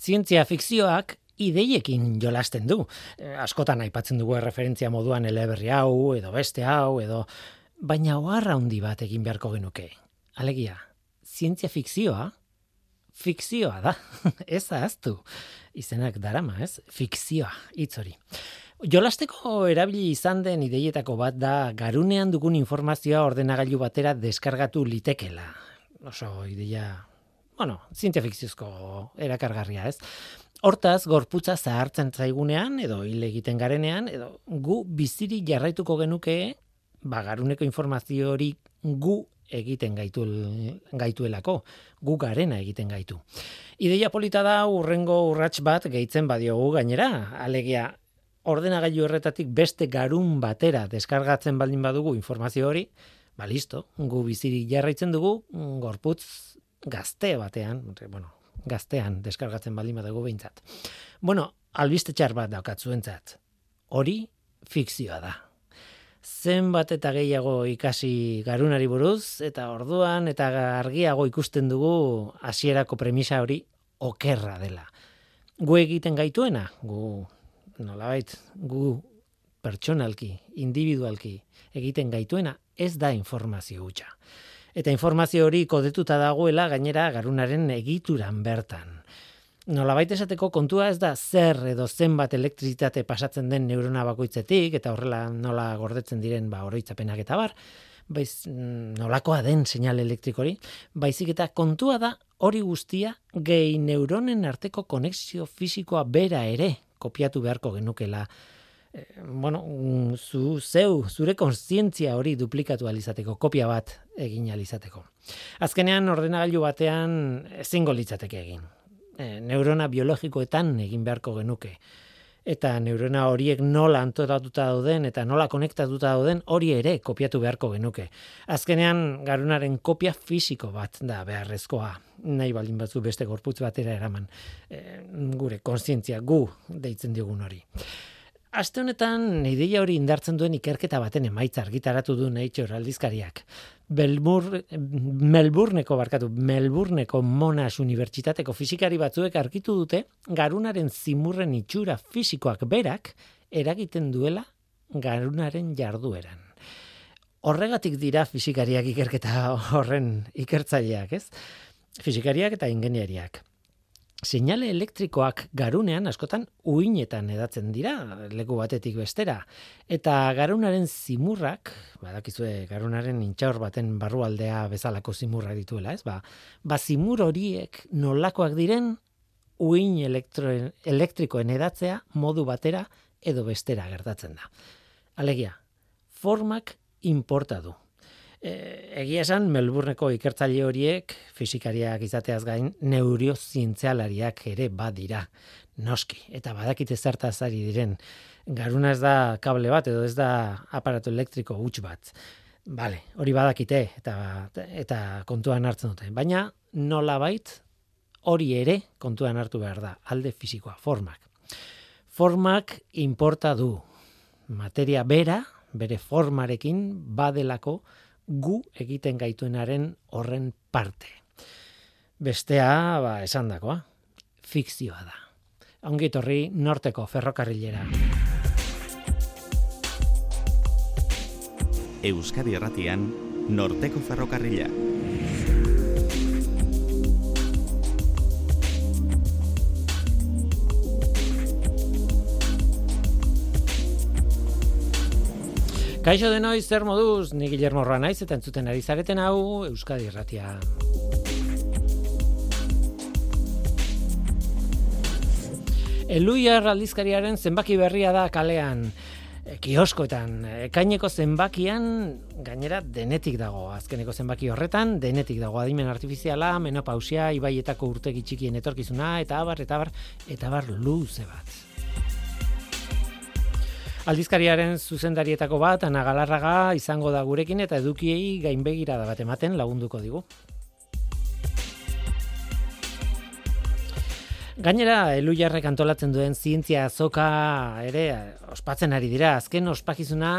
Zientzia fikzioak ideiekin jolasten du. E, askotan aipatzen dugu referentzia moduan eleberri hau, edo beste hau, edo... Baina oharra handi bat egin beharko genuke. Alegia, zientzia fikzioa, fikzioa da, ez ahaztu. Izenak darama, ez? Fikzioa, hitz hori. Jolasteko erabili izan den ideietako bat da garunean dugun informazioa ordenagailu batera deskargatu litekela. Oso ideia, bueno, zientzia fikziozko erakargarria, ez? Hortaz, gorputza zahartzen zaigunean, edo hile egiten garenean, edo gu biziri jarraituko genuke, bagaruneko informazio hori gu egiten gaitu, gaituelako, gu garena egiten gaitu. Ideia polita da urrengo urrats bat gehitzen badiogu gainera, alegia ordenagailu erretatik beste garun batera deskargatzen baldin badugu informazio hori, ba listo, gu biziri jarraitzen dugu gorputz gazte batean, bueno, gaztean deskargatzen baldin badago behintzat. Bueno, albiste txar bat daukatzuentzat. Hori fikzioa da. Zenbat eta gehiago ikasi garunari buruz eta orduan eta argiago ikusten dugu hasierako premisa hori okerra dela. Gu egiten gaituena, gu nolabait, gu pertsonalki, individualki egiten gaituena ez da informazio hutsa eta informazio hori kodetuta dagoela gainera garunaren egituran bertan. Nola baita esateko kontua ez da zer edo zenbat elektrizitate pasatzen den neurona bakoitzetik eta horrela nola gordetzen diren ba oroitzapenak eta bar, baiz nolakoa den seinal elektrikori, baizik eta kontua da hori guztia gehi neuronen arteko konexio fisikoa bera ere kopiatu beharko genukela Eh, bueno, mm, zu zeu, zure kontzientzia hori duplikatu alizateko, kopia bat egin alizateko. Azkenean ordenagailu batean ezingo litzateke egin. E, neurona biologikoetan egin beharko genuke. Eta neurona horiek nola antolatuta dauden eta nola konektatuta dauden hori ere kopiatu beharko genuke. Azkenean garunaren kopia fisiko bat da beharrezkoa. Nahi baldin batzu beste gorputz batera eraman. E, gure kontzientzia gu deitzen digun hori. Aste honetan ideia hori indartzen duen ikerketa baten emaitza argitaratu du Nature aldizkariak. Belbur, Melbourneko barkatu, Melbourneko Monash Unibertsitateko fizikari batzuek argitu dute garunaren zimurren itxura fisikoak berak eragiten duela garunaren jardueran. Horregatik dira fizikariak ikerketa horren ikertzaileak, ez? Fizikariak eta ingeniariak. Seinale elektrikoak garunean askotan uinetan edatzen dira, leku batetik bestera. Eta garunaren zimurrak, badakizue garunaren intxaur baten barrualdea bezalako zimurrak dituela, ez? Ba, ba zimur horiek nolakoak diren uin elektrikoen edatzea modu batera edo bestera gertatzen da. Alegia, formak importa du. E, egia esan, Melbourneko ikertzaile horiek, fizikariak izateaz gain, neuriozientzialariak ere badira, noski, eta badakite zertaz ari diren. Garuna ez da kable bat, edo ez da aparatu elektriko huts bat. Bale, hori badakite, eta, eta kontuan hartzen dute. Baina, nola bait, hori ere kontuan hartu behar da, alde fizikoa, formak. Formak importa du. Materia bera, bere formarekin, badelako, gu egiten gaituenaren horren parte. Bestea, ba, esan dakoa, fikzioa da. Ongitorri norteko ferrokarrilera. Euskadi Erratian, norteko ferrokarrila. Kaixo de noiz, zer moduz, ni Guillermo Roa naiz, eta entzuten ari zareten hau, Euskadi Erratia. Eluia aldizkariaren zenbaki berria da kalean, e, kioskoetan, ekaineko zenbakian, gainera denetik dago, azkeneko zenbaki horretan, denetik dago, adimen artifiziala, menopausia, ibaietako urtegi txikien etorkizuna, eta abar, eta abar, eta abar luze bat. Aldizkariaren zuzendarietako bat, Ana Galarraga izango da gurekin eta edukiei gainbegira da bat ematen lagunduko digu. Gainera, elu jarrek antolatzen duen zientzia azoka ere ospatzen ari dira. Azken ospakizuna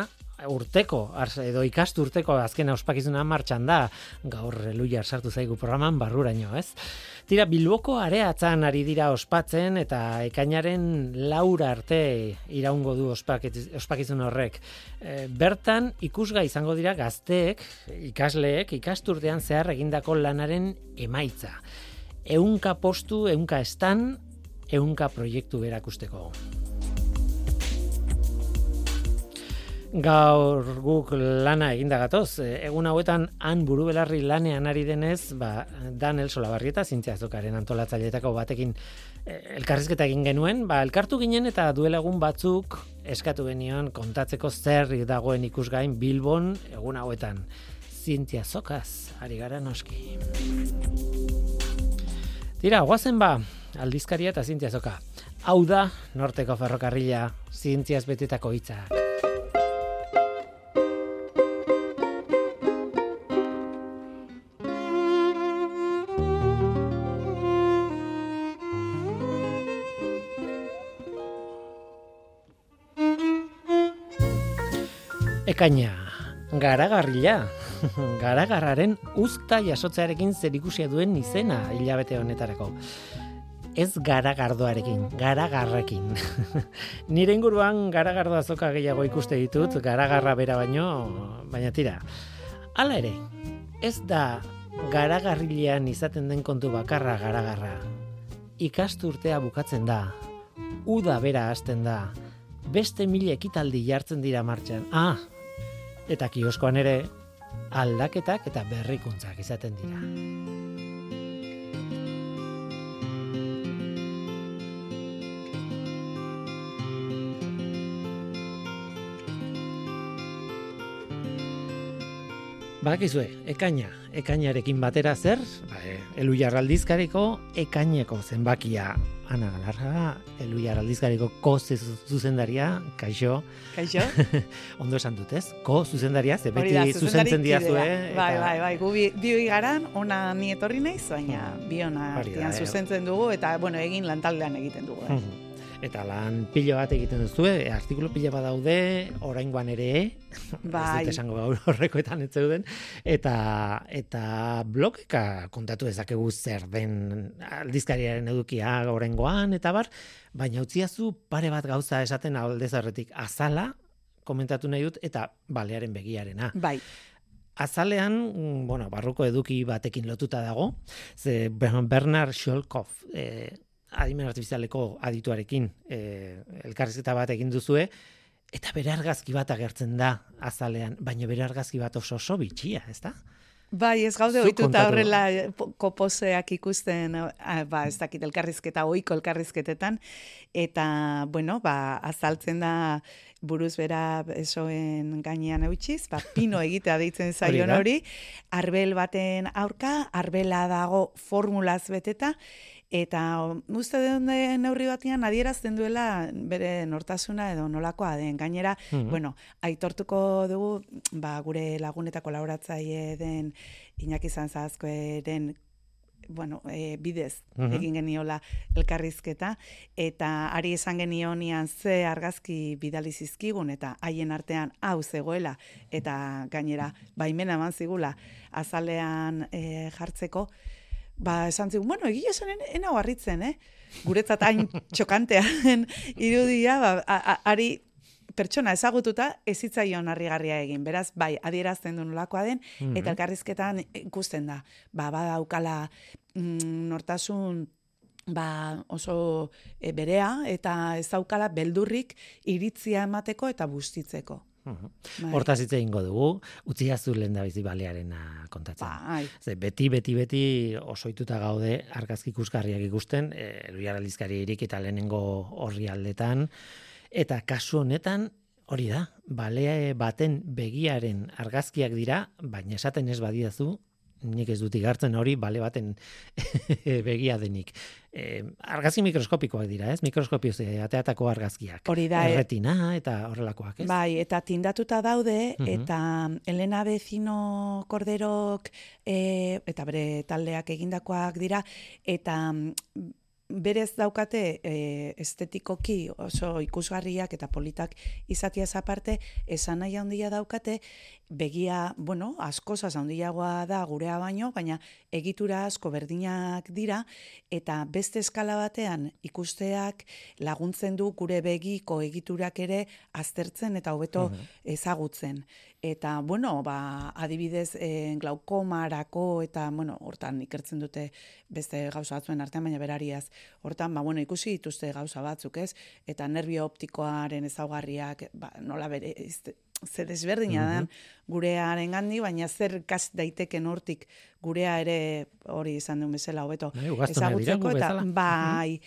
urteko, edo ikastu urteko azken ospakizuna martxan da, gaur eluia sartu zaigu programan barruraino, ez? Tira, Bilboko areatzan ari dira ospatzen eta ekainaren laura arte iraungo du ospakizun horrek. E, bertan ikusga izango dira gazteek, ikasleek, ikasturtean zehar egindako lanaren emaitza. Eunka postu, eunka estan, eunka proiektu berakusteko. Gaur guk lana eginda gatoz, egun hauetan han buru belarri lanean ari denez, ba, Daniel Solabarrieta zintziazokaren antolatzaileetako batekin eh, elkarrizketa egin genuen, ba, elkartu ginen eta duela egun batzuk eskatu genion kontatzeko zer dagoen ikusgain Bilbon egun hauetan. Zintia zokaz, ari gara noski. Tira, guazen ba, aldizkaria eta zintia zoka. Hau da, norteko ferrokarrila, zintziaz betetako hitzak. Ekaina, garagarrila, garagarraren usta jasotzearekin zerikusia duen izena hilabete honetarako. Ez garagardoarekin, garagarrekin. Nire inguruan garagardo azoka gehiago ikuste ditut, garagarra bera baino, baina tira. Hala ere, ez da garagarrilean izaten den kontu bakarra garagarra. Ikasturtea bukatzen da, uda bera hasten da, beste mila ekitaldi jartzen dira martxan. Ah, eta kioskoan ere aldaketak eta berrikuntzak izaten dira. Bakizue, ekaina, ekainarekin batera zer, ba, e, elu jarraldizkariko ekaineko zenbakia Ana Galarra, Eluia Aldizgariko ko zuzendaria, kaixo. Kaixo. Ondo esan dut, ez? Ko zuzendaria, ze beti zuzentzen dira zue. Bai, bai, bai, gu bi, garan, ona ni etorri naiz, baina bi ona eh. zuzentzen dugu, eta, bueno, egin lantaldean egiten dugu. Eh? Eta lan pilo bat egiten duzu, e, artikulu pilo bat daude, oraingoan ere, bai. ez dut esango gaur horrekoetan ez zeuden, eta, eta blokeka kontatu dezakegu zer den aldizkariaren edukia oraingoan, eta bar, baina utziazu pare bat gauza esaten aldezarretik azala, komentatu nahi dut, eta balearen begiarena. Bai. Azalean, mm, bueno, barruko eduki batekin lotuta dago, ze Bernard Sholkov, eh, adimen artifizialeko adituarekin e, elkarrizketa bat egin duzue, eta bere argazki bat agertzen da azalean, baina bere argazki bat oso oso bitxia, ez da? Bai, ez gaude ohituta horrela koposeak ikusten, ba, ez dakit elkarrizketa, oiko elkarrizketetan, eta, bueno, ba, azaltzen da buruz bera esoen gainean eutxiz, ba, pino egitea deitzen zaion hori, arbel baten aurka, arbela dago formulaz beteta, Eta uste den neurri batean adierazten duela bere nortasuna edo nolakoa den. Gainera, mm bueno, aitortuko dugu ba, gure lagunetako lauratzaile den Iñaki Zanzazkoeren bueno, e, bidez mhm. egin geniola elkarrizketa eta ari esan genionian ze argazki bidali zizkigun eta haien artean hau zegoela eta gainera baimena eman zigula azalean e, jartzeko ba, esan zigun, bueno, egia esan ena harritzen, eh? Guretzat hain txokantean irudia, ba, ari pertsona ezagututa ezitzaion harrigarria egin. Beraz, bai, adierazten du nolakoa den, mm eta elkarrizketan ikusten da. Ba, badaukala mm, nortasun ba, oso e, berea, eta ez daukala beldurrik iritzia emateko eta bustitzeko. Bai. Hortaz hitz egingo dugu, utzi azu lehen da bizi balearen kontatzen. Bai. Ze, beti, beti, beti osoituta gaude argazki ikusgarriak ikusten, e, aldizkari irik eta lehenengo horri aldetan, eta kasu honetan, hori da, balea baten begiaren argazkiak dira, baina esaten ez badiazu, nik ez dut igartzen hori bale baten begia denik. E, argazki mikroskopikoak dira, ez? Mikroskopio ze ateatako argazkiak. Hori da. Eh? Erretina eta horrelakoak, ez? Bai, eta tindatuta daude, eta Elena Bezino Korderok e, eta bere taldeak egindakoak dira, eta berez daukate e, estetikoki oso ikusgarriak eta politak izatia aparte, esan nahi handia daukate, begia, bueno, asko handiagoa da gurea baino, baina egitura asko berdinak dira, eta beste eskala batean ikusteak laguntzen du gure begiko egiturak ere aztertzen eta hobeto ezagutzen. Eta, bueno, ba, adibidez, e, glaukomarako eta, bueno, hortan ikertzen dute beste gauza batzuen artean, baina berariaz. Hortan, ba, bueno, ikusi dituzte gauza batzuk, ez? Eta nervio optikoaren ezaugarriak, ba, nola bere, ze desberdina mm gurearen gandi, baina zer kas daiteken hortik gurea ere hori izan duen bezala hobeto bai, ezagutzeko eta bai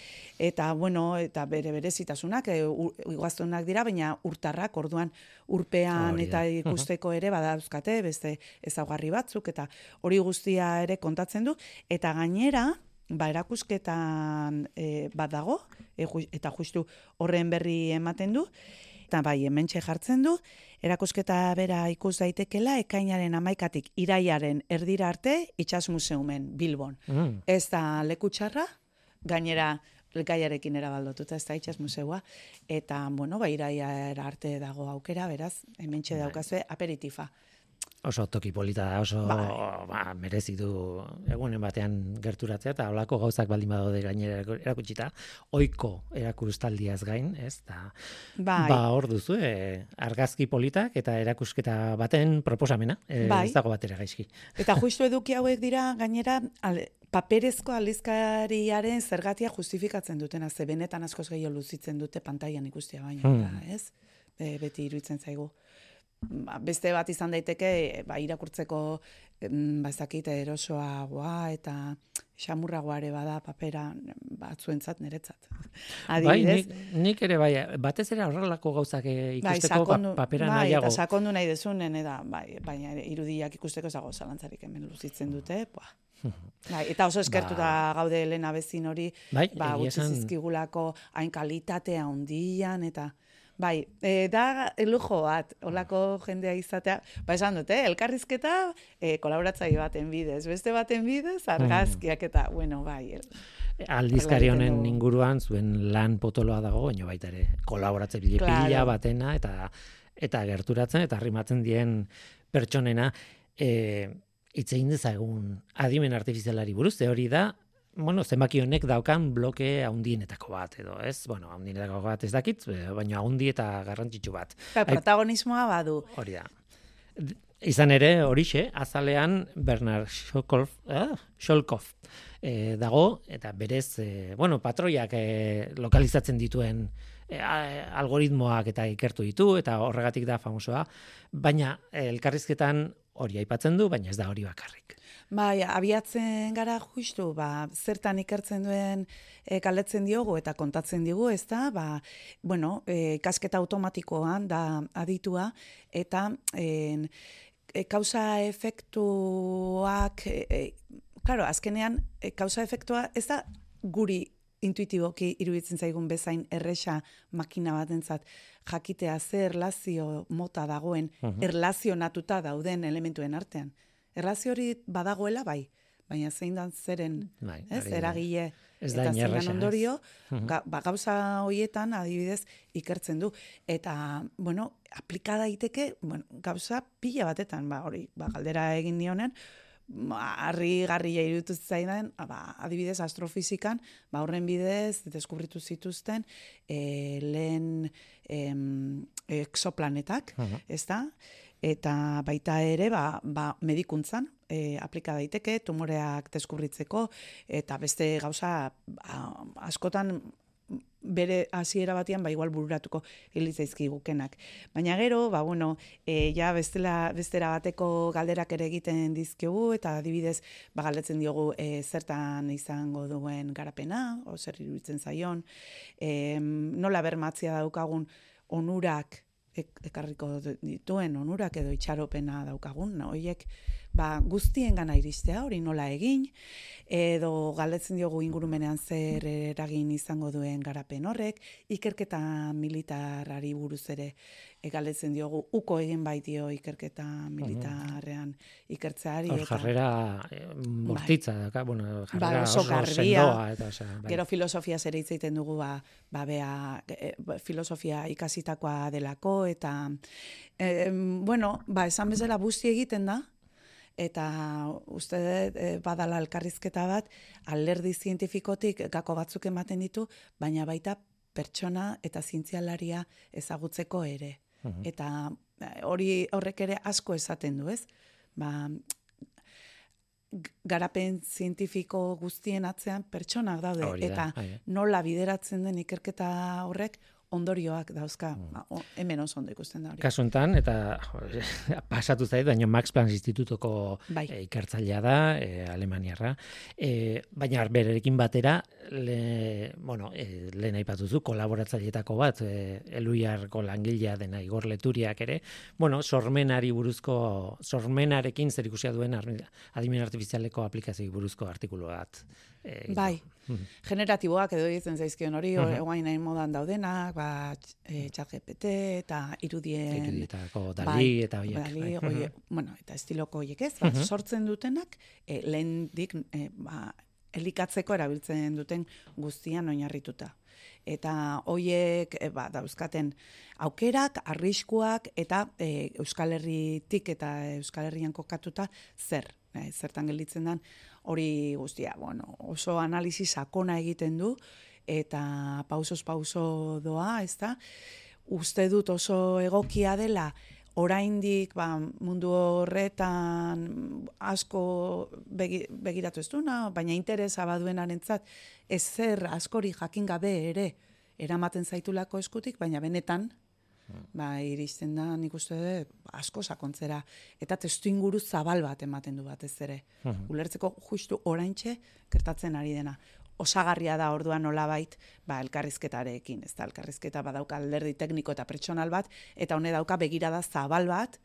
eta bueno eta bere berezitasunak e, dira baina urtarrak orduan urpean eta ikusteko ere badauzkate beste ezaugarri batzuk eta hori guztia ere kontatzen du eta gainera ba erakusketan e, bat dago e, eta justu horren berri ematen du eta bai hementxe jartzen du Erakusketa bera ikus daitekela ekainaren amaikatik iraiaren erdira arte itxas museumen Bilbon. Mm. Ez da lekutxarra, gainera gaiarekin erabaldotuta ez da itxas museua, eta, bueno, ba, iraia arte dago aukera, beraz, hemen bai. daukazue aperitifa oso toki polita da, oso bai. ba, merezi du egunen batean gerturatzea eta holako gauzak baldin badaude gainera erakutsita, ohiko erakustaldiaz gain, ez? Da, bai. Ba, hor duzu, e, argazki politak eta erakusketa baten proposamena, e, bai. ez dago batera gaizki. Eta justu eduki hauek dira gainera ale, paperezko aldizkariaren zergatia justifikatzen dutena, ze benetan askoz gehiago luzitzen dute pantailan ikustia baina, hmm. ez? E, beti iruditzen zaigu ba, beste bat izan daiteke ba, irakurtzeko ba, ez dakit erosoagoa eta xamurragoa ere bada papera batzuentzat niretzat. Bai, nik, nik ere bai, batez ere horrelako gauzak eh, bai, ikusteko bai, papera bai, nahiago. Bai, sakondu nahi dezunen, eda, bai, baina irudiak ikusteko zago zalantzarik hemen luzitzen dute, ba. Bai, eta oso eskertuta ba. gaude Elena bezin hori, bai, ba, zizkigulako hain kalitatea ondian, eta... Bai, e, da lujo bat, olako jendea izatea, ba esan dute, elkarrizketa e, kolaboratzaile baten bidez, beste baten bidez, argazkiak eta, bueno, bai. Aldizkari honen inguruan zuen lan potoloa dago, baina baita ere, kolaboratzaile pila batena, eta eta gerturatzen, eta arrimatzen dien pertsonena, e, itzein dezagun adimen artifizialari buruz, hori da, bueno, zenbaki honek daukan bloke haundienetako bat, edo, ez? Bueno, haundienetako bat ez dakit, baina haundi eta garrantzitsu bat. Ba, protagonismoa badu. Hori da. Izan ere, horixe, azalean Bernard Sholkov, eh, Sholkov eh, dago, eta berez, eh, bueno, patroiak eh, lokalizatzen dituen eh, algoritmoak eta ikertu ditu, eta horregatik da famosoa, baina elkarrizketan hori aipatzen du, baina ez da hori bakarrik. Bai, abiatzen gara justu, ba, zertan ikertzen duen e, galdetzen diogu eta kontatzen digu, ez da, ba, bueno, e, kasketa automatikoan da aditua, eta e, e, kausa efektuak, e, claro, azkenean, e, kausa efektua ez da guri intuitiboki iruditzen zaigun bezain erresa makina batentzat jakitea zer erlazio mota dagoen, uh erlazionatuta dauden elementuen artean. Erlazio hori badagoela bai, baina zein dan zeren, bai, ez, eragile ez eta zein ondorio, ga, ba, gauza hoietan adibidez ikertzen du. Eta, bueno, aplika daiteke, bueno, gauza pila batetan, ba, hori, ba, galdera egin dionen, harri garria irutu zaidan, ba, adibidez astrofizikan, ba, horren bidez, deskubritu zituzten, e, lehen em, exoplanetak, uh -huh. ez da? Eta baita ere, ba, ba, medikuntzan, e, aplika daiteke, tumoreak deskubritzeko, eta beste gauza ba, askotan bere hasiera batean ba igual bururatuko hilitzaizki gukenak. Baina gero, ba bueno, e, ja bestela bestera bateko galderak ere egiten dizkegu eta adibidez, ba galdetzen diogu e, zertan izango duen garapena, o zer iruditzen zaion, e, nola bermatzia daukagun onurak ekarriko dituen onurak edo itxaropena daukagun, no? Hoiek ba, guztien gana iristea, hori nola egin, edo galdetzen diogu ingurumenean zer eragin izango duen garapen horrek, ikerketa militarari buruz ere galdetzen diogu uko egin baitio ikerketa militarrean ikertzeari. Hor jarrera eh, bortitza, bai. bueno, jarrera ba, oso, sendoa. Eta, bai. Gero filosofia zer itzaiten dugu, ba, ba bea, e, filosofia ikasitakoa delako, eta, e, bueno, ba, esan bezala busti egiten da, eta uste e, badala elkarrizketa bat alderdi zientifikotik gako batzuk ematen ditu, baina baita pertsona eta zientzialaria ezagutzeko ere. Eta e, hori horrek ere asko esaten du, ez? Ba, garapen zientifiko guztien atzean pertsonak daude eta bai. nola bideratzen den ikerketa horrek ondorioak dauzka, mm. ba, hemen oso ondo ikusten da hori. Kasuntan, eta pasatu zait, baina Max Planck Institutoko bai. e, ikertzailea da, e, Alemaniarra, e, baina bererekin batera, le, bueno, e, lehen aipatuzu, kolaboratzaileetako bat, e, eluiarko langilea dena igor leturiak ere, bueno, sormenari buruzko, sormenarekin zer ikusia duen adimen artifizialeko aplikazioik buruzko artikulu bat. E, bai, Mhm. generatiboak edo ditzen zaizkion hori, mm -hmm. nahi modan daudenak, ba, e, txat GPT eta irudien... Irudietako dali eta horiek. Dali, bai. oie, bueno, eta estiloko horiek ez, ba, sortzen dutenak, e, lehen dik, e, ba, elikatzeko erabiltzen duten guztian oinarrituta. Eta hoiek e, ba, dauzkaten aukerak, arriskuak eta e, Euskal Herritik eta Euskal Herrian kokatuta zer, e, zertan gelditzen den hori guztia, bueno, oso analisi sakona egiten du, eta pausos pauso doa, ez da? Uste dut oso egokia dela, oraindik ba, mundu horretan asko begiratu ez duna, baina interesa baduen arentzat, ez zer askori jakin gabe ere eramaten zaitulako eskutik, baina benetan ba, iristen da nik uste dut asko sakontzera eta testu inguru zabal bat ematen du batez ere. Mhm. Ulertzeko justu oraintxe gertatzen ari dena. Osagarria da orduan nolabait ba elkarrizketarekin, ez da elkarrizketa badauka alderdi tekniko eta pertsonal bat eta hone dauka begirada zabal bat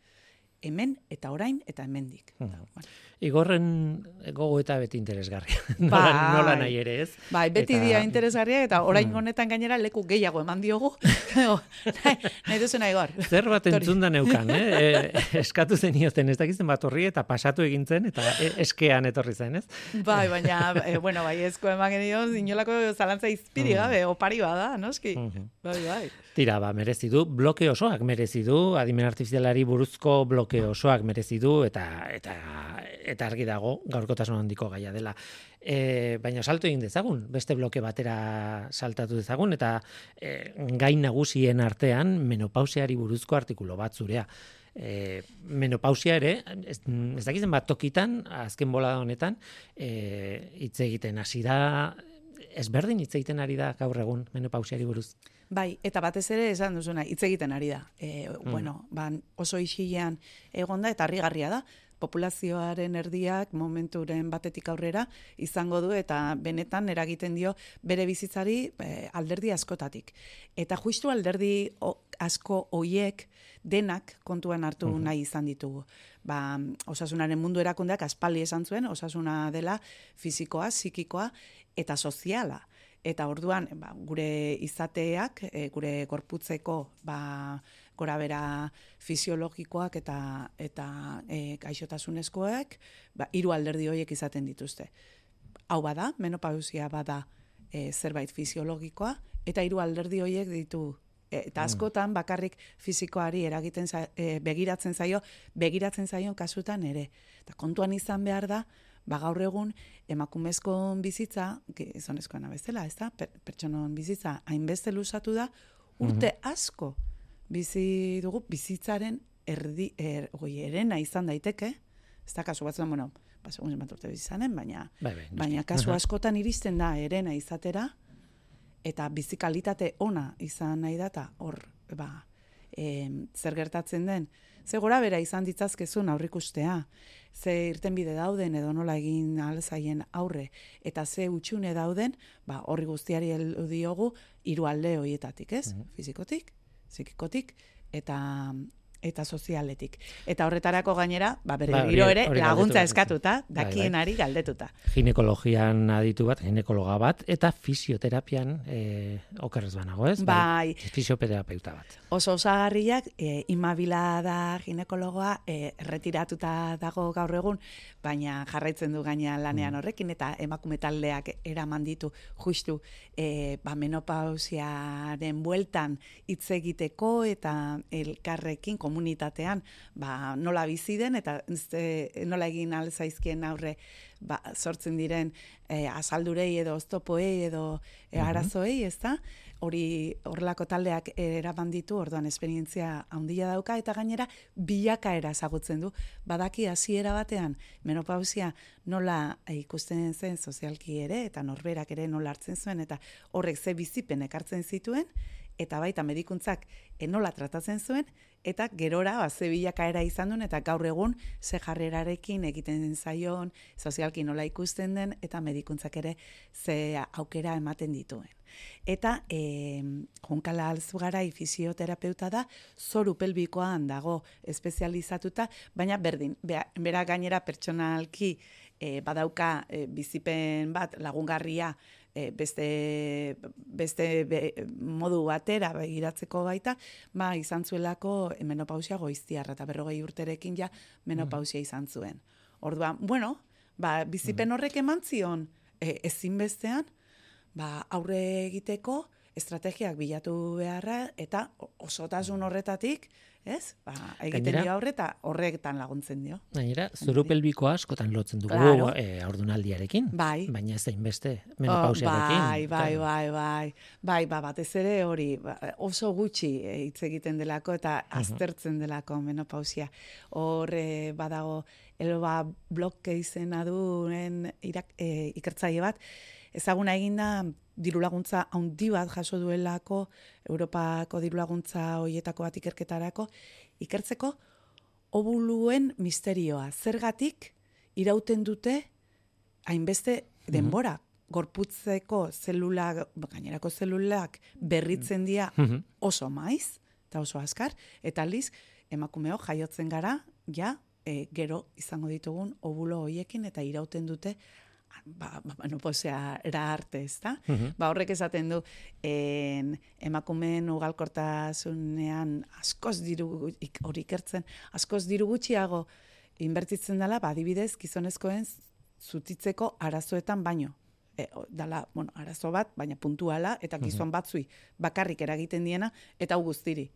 hemen eta orain eta hemendik. Hmm. Igorren gogo eta beti interesgarria. Bai, nola nahi ere ez. Bai, beti eta... dia interesgarria eta orain hmm. honetan gainera leku gehiago eman diogu. nahi nahi gor. Zer bat entzun da neukan, eh? E, eskatu zen ioten, ez dakizten bat horri eta pasatu egintzen eta e, eskean etorri zen, ez? Bai, baina, e, bueno, bai, esko eman genio, inolako zalantza izpiri hmm. gabe, opari bada, noski. Bai, bai. Tira, ba, merezi du, bloke osoak merezi du, adimen artifizialari buruzko bloke osoak merezi du, eta, eta, eta argi dago, gaurkotasun handiko gaia dela. E, baina salto egin dezagun, beste bloke batera saltatu dezagun, eta e, gain nagusien artean menopausiari buruzko artikulo bat zurea. E, menopausia ere, ez, ez dakizen bat tokitan, azken bola honetan, e, hitz egiten hasi da, ezberdin hitz egiten ari da gaur egun menopausiari buruz. Bai, eta batez ere esan duzuna, hitz egiten ari da. E, mm. Bueno, ban oso isilean egonda eta harrigarria da. Populazioaren erdiak momenturen batetik aurrera izango du eta benetan eragiten dio bere bizitzari e, alderdi askotatik. Eta justu alderdi asko hoiek denak kontuan hartu mm nahi izan ditugu. Ba, osasunaren mundu erakundeak aspaldi esan zuen, osasuna dela fizikoa, psikikoa eta soziala eta orduan ba, gure izateak, e, gure gorputzeko ba, gora bera fisiologikoak eta eta e, gaixotasunezkoek, ba, hiru alderdi horiek izaten dituzte. Hau bada, menopausia bada e, zerbait fisiologikoa, eta hiru alderdi horiek ditu e, eta mm. askotan bakarrik fizikoari eragiten e, begiratzen zaio, begiratzen zaion kasutan ere. Eta kontuan izan behar da, ba gaur egun emakumezko bizitza, gizonezkoa bezala, ez da, per, pertsonon bizitza hainbeste luzatu da, urte mhm. asko bizi dugu bizitzaren erdi, er, oi, erena izan daiteke, ez da kasu batzuan, bueno, ba, segun bat urte bizizanen, baina, bai, bai, baina kasu askotan iristen da erena izatera, eta bizikalitate ona izan nahi data, hor, ba, e, zer gertatzen den, ze gora bera izan ditzazkezun aurrikustea, ze irten bide dauden edo nola egin alzaien aurre, eta ze utxune dauden, ba, horri guztiari heldu diogu hiru alde horietatik, ez? Mm Fizikotik, psikikotik, eta eta sozialetik. Eta horretarako gainera, ba, berriro ba, ere, laguntza eskatuta, bai, bai. dakienari galdetuta. Ginekologian aditu bat, ginekologa bat, eta fisioterapian e, okerrez banago, ez? Bai. bai fisioterapeuta bat. Oso osagarriak, e, imabila da ginekologoa, e, erretiratuta dago gaur egun, baina jarraitzen du gaina lanean mm. horrekin, eta emakume taldeak eraman ditu justu e, ba, menopausiaren bueltan hitz egiteko eta elkarrekin komunitatean ba, nola bizi den eta ze, nola egin alzaizkien aurre ba, sortzen diren e, azaldurei edo oztopoei edo e, arazoei, ez da? hori horrelako taldeak eraman ditu, orduan esperientzia handia dauka eta gainera bilakaera ezagutzen du. Badaki hasiera batean menopausia nola ikusten zen sozialki ere eta norberak ere nola hartzen zuen eta horrek ze bizipen ekartzen zituen eta baita medikuntzak enola tratatzen zuen, eta gerora ba, ze izan duen, eta gaur egun ze jarrerarekin egiten den zaion, sozialki nola ikusten den, eta medikuntzak ere ze aukera ematen dituen. Eta e, jonkala alzugara fisioterapeuta da, zoru pelbikoan dago espezializatuta, baina berdin, bera gainera pertsonalki e, badauka e, bizipen bat lagungarria e, beste, beste modu batera begiratzeko baita, ba, izan zuelako menopausia goiztiarra, eta berrogei urterekin ja menopausia izan zuen. Orduan, bueno, ba, bizipen horrek eman zion e, ezinbestean, ba, aurre egiteko estrategiak bilatu beharra, eta osotasun horretatik, ez? Ba, egiten dio aurre eta horretan laguntzen dio. Gainera, zuru pelbiko askotan lotzen dugu claro. e, aurdunaldiarekin. Bai. Baina ez da beste menopausiarekin. Oh, bai, bai, bai, bai. Bai, ba, batez ere hori ba, oso gutxi e, hitz egiten delako eta aztertzen delako menopausia. Hor e, badago elba bloke izena duen irak, e, ikertzaile bat, ezaguna eginda diru laguntza handi bat jaso duelako Europako diru laguntza hoietako bat ikerketarako ikertzeko obuluen misterioa zergatik irauten dute hainbeste mhm. denbora gorputzeko zelula gainerako zelulak berritzen dira mhm. oso maiz eta oso askar eta aldiz emakumeo jaiotzen gara ja e, gero izango ditugun obulo hoiekin eta irauten dute ba, ba, no posea era arte, ez da? Ba, horrek esaten du, en, emakumeen ugalkortasunean askoz diru, hori ikertzen, askoz diru gutxiago inbertitzen dela, ba, adibidez, gizonezkoen zutitzeko arazoetan baino. E, dala, bueno, arazo bat, baina puntuala, eta gizon batzui bakarrik eragiten diena, eta hau guztiri.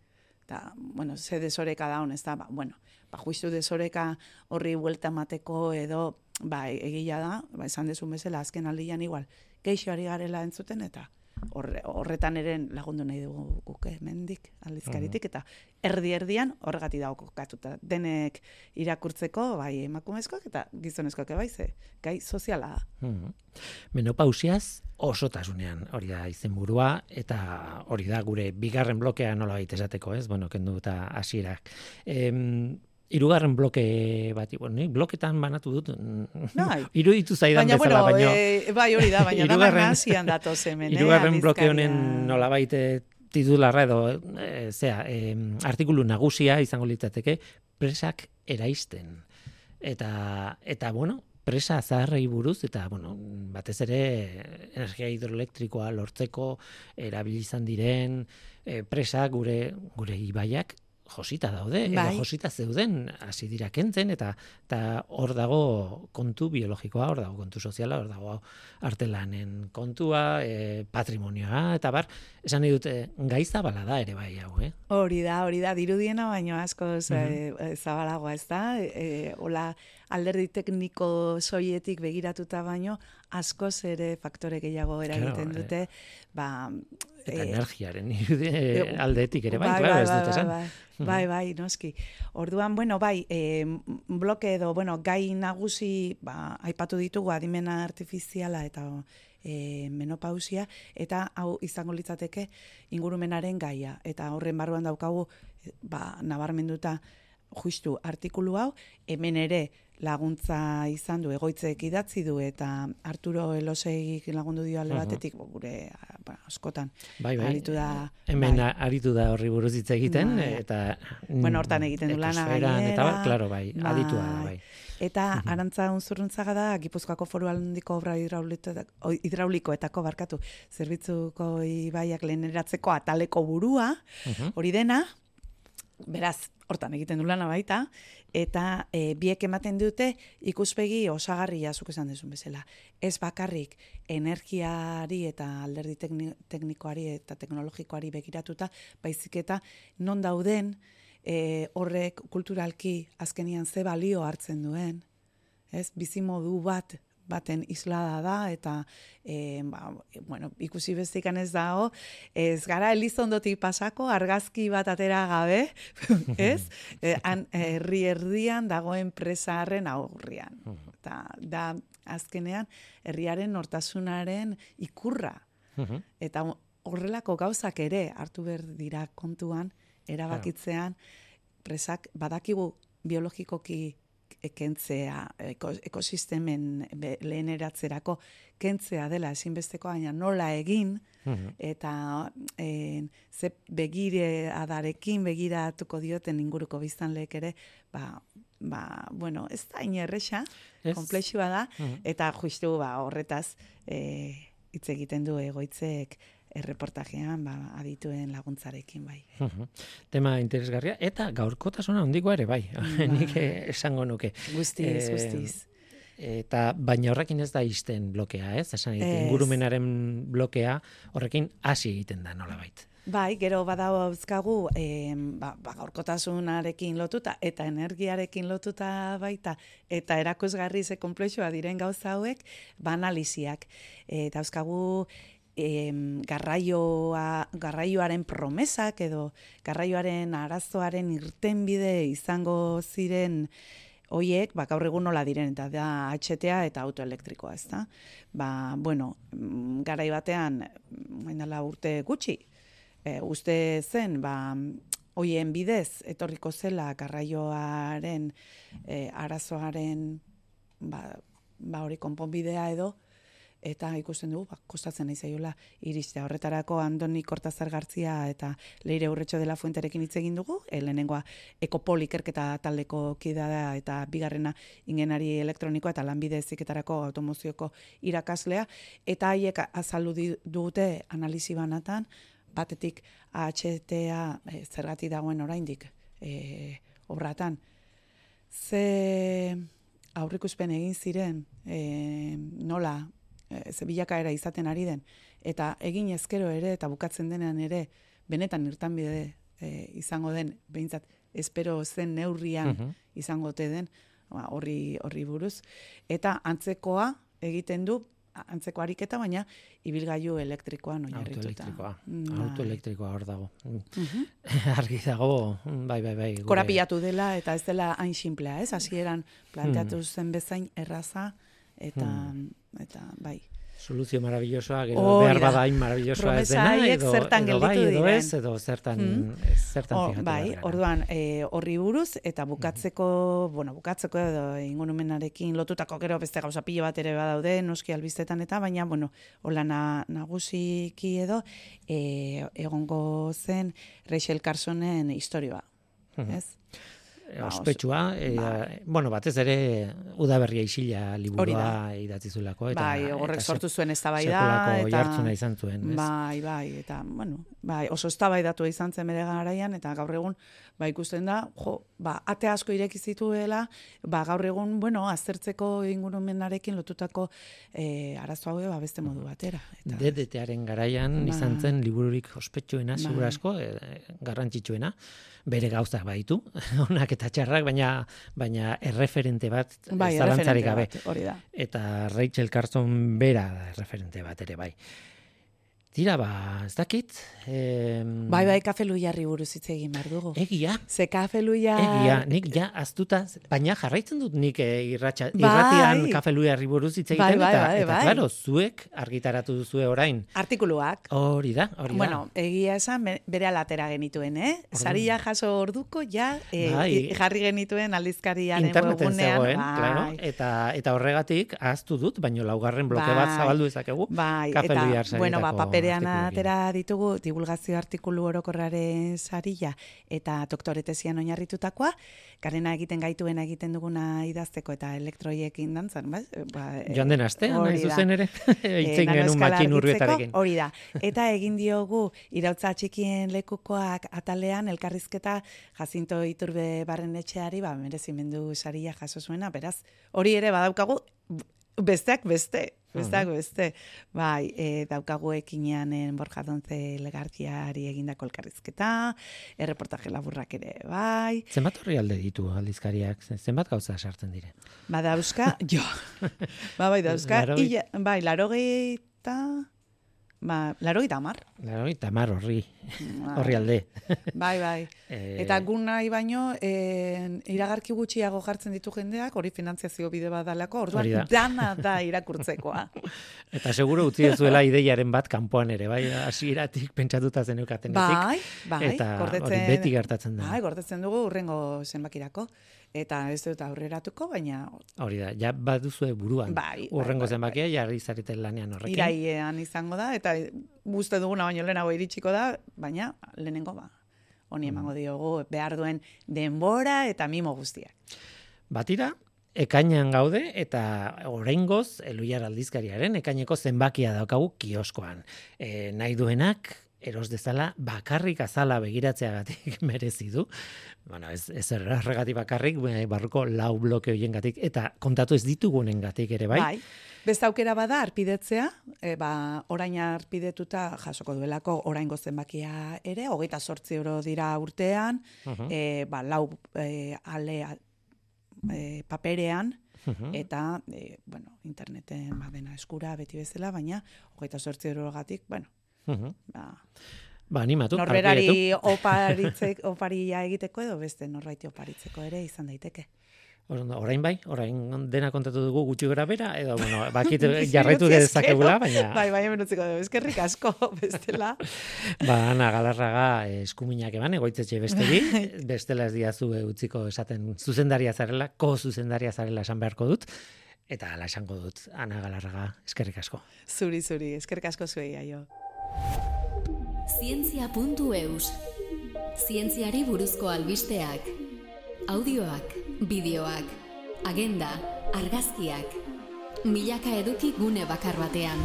Eta, bueno, ze desoreka da ez da, ba, bueno, ba, juizu desoreka horri buelta mateko edo ba, egia da, ba, esan dezu bezala, azken aldian igual, geixo ari garela entzuten, eta horretan eren lagundu nahi dugu guke mendik aldizkaritik, eta erdi-erdian horregati dago kokatuta. Denek irakurtzeko, bai emakumezkoak eta gizonezkoak bai ze, gai soziala da. Menopausiaz osotasunean hori da izenburua eta hori da gure bigarren blokea nola baita esateko, ez? Bueno, kendu eta hasierak. Em, Irugarren bloke bat, bueno, ni bloketan banatu dut. Bai. Iruditu zaidan baina, bezala, bueno, e, bai hori da, baina irugarren, nazian datoz hemen. Eh, irugarren bloke honen nola baite titularra edo, e, zera, e, artikulu nagusia izango litzateke, presak eraisten. Eta, eta bueno, presa zaharrei buruz, eta, bueno, batez ere, energia hidroelektrikoa lortzeko, erabilizan diren, e, presa gure, gure ibaiak, josita daude, bai. edo josita zeuden hasi dira kentzen eta eta hor dago kontu biologikoa, hor dago kontu soziala, hor dago artelanen kontua, e, patrimonioa eta bar, esan nahi dute gai zabala da ere bai hau, eh? Hori da, hori da, dirudiena baino asko mm zabalagoa, ez da? E, hola alderdi tekniko soietik begiratuta baino askoz ere faktore gehiago eragiten claro, dute, ba eta e, energiaren aldetik ere bai, bai, bai, ez dut esan. Bai, bai, bai, bai, noski. Orduan, bueno, bai, e, bloke edo, bueno, gai nagusi, ba, aipatu ditugu adimena artifiziala eta e, menopausia, eta hau izango litzateke ingurumenaren gaia. Eta horren barruan daukagu, ba, nabarmenduta justu artikulu hau, hemen ere laguntza izan du, egoitzek idatzi du, eta Arturo Elosegik lagundu dio alde batetik, gure ba, askotan, bai, bai. aritu da. Hemen bai. aritu da horri buruz hitz egiten, bai. eta... Bueno, hortan egiten du lana gainera. Eta, claro, bai, bai. aditua da, bai. Eta uh -huh. arantza unzurruntzaga da, Gipuzkoako foru aldiko obra hidraulikoetako barkatu, zerbitzuko ibaiak leheneratzeko ataleko burua, hori dena, beraz, hortan egiten du lana baita, eta e, biek ematen dute ikuspegi osagarria zuk esan dezun bezala. Ez bakarrik energiari eta alderdi teknikoari eta teknologikoari begiratuta, baizik eta non dauden, e, horrek kulturalki azkenian ze balio hartzen duen, ez, bizimodu bat baten islada da, eta e, ba, bueno, ikusi bezikan ez dago, ez gara elizondotik pasako, argazki bat atera gabe, ez, e, herri erdian dagoen presarren aurrian. Eta da, azkenean, herriaren nortasunaren ikurra. Eta horrelako gauzak ere hartu behar dira kontuan, erabakitzean presak badakigu biologikoki kentzea ekosistemen leheneratzerako kentzea dela ezinbesteko baina nola egin mhm. eta e, ze begire adarekin begiratuko dioten inguruko biztanleek ere ba, ba, bueno, ez da inerresa, komplexua da, mhm. eta justu ba, horretaz e, hitz egiten du egoitzek erreportajean ba, adituen laguntzarekin bai. Tema interesgarria eta gaurkotasuna hondiko ere bai. bai. Nik esango nuke. Guztiz, e, guztiz. Eta baina horrekin ez da izten blokea, ez? Esan ingurumenaren blokea horrekin hasi egiten da nola bait. Bai, gero badao auzkagu, eh, ba, ba, gaurkotasunarekin lotuta eta energiarekin lotuta baita eta erakusgarri ze konplexua diren gauza hauek, ba analiziak. Eh, dauzkagu em, garraioa, garraioaren promesak edo garraioaren arazoaren irtenbide izango ziren hoiek, ba, gaur egun nola diren, eta da HTA eta autoelektrikoa, ez da? Ba, bueno, mm, garai batean, maindala urte gutxi, e, uste zen, ba, hoien bidez, etorriko zela garraioaren e, arazoaren, ba, ba hori konponbidea edo, eta ikusten dugu, ba, kostatzen nahi zaiola iriste. Horretarako Andoni Kortazar Gartzia eta Leire Urretxo dela Fuenterekin hitz egin dugu, e, lehenengoa ekopol ikerketa taldeko kidea da eta bigarrena ingenari elektronikoa eta lanbide eziketarako automozioko irakaslea, eta haiek azaldu dute analizi banatan, batetik AHTA e, zergati dagoen oraindik e, obratan. Ze aurrikuspen egin ziren e, nola ze bilakaera izaten ari den, eta egin ezkero ere, eta bukatzen denean ere, benetan irtan bide e, izango den, behintzat, espero zen neurrian uh izango te den, ba, horri, horri buruz. Eta antzekoa egiten du, antzeko ariketa, baina ibilgailu elektrikoa oinarrituta. Autoelektrikoa, bai. autoelektrikoa hor dago. Uh Argi dago, bai, bai, bai. Gure... Korapiatu dela, eta ez dela hain simplea, ez? Hasieran planteatu mm. zen bezain erraza, eta, mm. eta bai. Soluzio maravillosoa, gero oh, behar badain maravillosoa ez dena, edo, zertan edo bai, edo ez, edo zertan, mm. zertan oh, Bai, orduan, e, horri buruz, eta bukatzeko, mm. bueno, bukatzeko edo ingunumenarekin lotutako gero beste gauza pilo bat ere badaude, noski albistetan eta, baina, bueno, hola na, nagusiki edo, e, egongo zen Rachel Carsonen historioa, mm -hmm. ez? Ba, ospetsua, e, bai. bueno, batez ere udaberria isila liburua idatzi zulako eta bai, horrek sortu zuen eztabaida eta jartzuna izan zuen, ez? Bai, bai, eta bueno, bai, oso eztabaidatu izan zen bere garaian eta gaur egun ba ikusten da, jo, ba ate asko ireki zituela, ba gaur egun, bueno, aztertzeko ingurumenarekin lotutako eh arazo hau ba beste modu batera, eta DDTaren garaian ba, izan zen libururik ospetsuena, bai. segurazko, e, garrantzitsuena bere gauzak baitu, onak eta txarrak, baina baina erreferente bat bai, zalantzarik gabe. hori da. Eta Rachel Carson bera da erreferente bat ere bai. Tira, ba, ez dakit. Eh, bai, bai, kafe jarri buruz hitz egin behar dugu. Egia. Ze kafe luia... Egia, nik ja, aztuta, baina jarraitzen dut nik eh, irratxa, bai. irratian kafe jarri buruz hitz egiten. Bai, bai, bai, eta, bai. claro, zuek argitaratu duzue orain. Artikuluak. Hori da, hori da. Bueno, egia esan, bere alatera genituen, eh? Saria jaso orduko, ja, eh, bai. jarri genituen aldizkariaren Interneten zegoen, bai. claro, eta, eta horregatik, aztu dut, baino laugarren bloke bai. bat zabaldu ezakegu. Bai, eta, bueno, ba, paperean atera ditugu divulgazio artikulu orokorraren sarila eta doktoretezian oinarritutakoa, garena egiten gaituena egiten duguna idazteko eta elektroiekin dantzan, ba? ba Joan den aste, nahi zuzen ere, eitzen e, genuen makin urbietarekin. Hori da, eta egin diogu irautza txikien lekukoak atalean elkarrizketa jazinto iturbe barren etxeari, ba, merezimendu saria jaso zuena, beraz, hori ere badaukagu, besteak beste, Besteak beste, bai, e, daukagu ekinean Borja Donze legarkiari egindako elkarrizketa, erreportaje laburrak ere, bai. Zenbat horri alde ditu aldizkariak, zenbat gauza sartzen dire? Ba, dauzka, jo, ba, bai, dauzka, bai, laro gehieta, Ba, laro eta amar. Laro eta amar horri, bai. horri alde. Bai, bai. E... Eta gun nahi baino, e, iragarki gutxiago jartzen ditu jendeak, hori finantziazio bide bat dalako, orduan da. dana da irakurtzekoa. eta seguro utzi zuela ideiaren bat kanpoan ere, bai, hasieratik pentsatuta zeneukatenetik. Bai, bai. Eta hori beti gertatzen da. Bai, gordetzen dugu urrengo zenbakirako eta ez dut aurreratuko, baina... Hori da, ja baduzu buruan. Bai, bai Urrengo bai, zenbakia, bai. jarri zareten lanean horrekin. Iraiean izango da, eta guzti duguna baino lehenago iritsiko da, baina lehenengo ba. Honi emango mm. diogu behar duen denbora eta mimo guztiak. Batira, ekainan gaude eta oraingoz eluiar aldizkariaren ekaineko zenbakia daukagu kioskoan. E, nahi duenak eros dezala bakarrik azala begiratzeagatik merezi du. Bueno, ez, ez erregatik bakarrik, barruko lau bloke hoien gatik, eta kontatu ez ditugunen gatik ere, bai? Bai. Beste aukera bada arpidetzea, e, ba, orain arpidetuta jasoko duelako orain zenbakia ere, hogeita sortzi euro dira urtean, uh ba, lau e, ale e, paperean, eta, e, bueno, interneten badena eskura beti bezala, baina hogeita sortzi euro gatik, bueno, ba, Ba, animatu. Norberari oparitzek, oparia egiteko edo beste norbaiti oparitzeko ere izan daiteke. Orain bai, orain dena kontatu dugu gutxi gara bera, edo, bueno, bakit jarraitu dezakegula, baina... Bai, bai, menutziko dugu, eskerrik asko, bestela. ba, ana, galarraga eskuminak eban, egoitzetxe bestegi, bestela ez diazu utziko esaten zuzendaria zarela, ko zuzendaria zarela esan beharko dut, eta ala esango dut, ana galarraga, eskerrik asko. Zuri, zuri, eskerrik asko zuei, aio. Zientzia.eus Zientziari buruzko albisteak Audioak, bideoak, agenda, argazkiak. Milaka eduki gune bakar batean.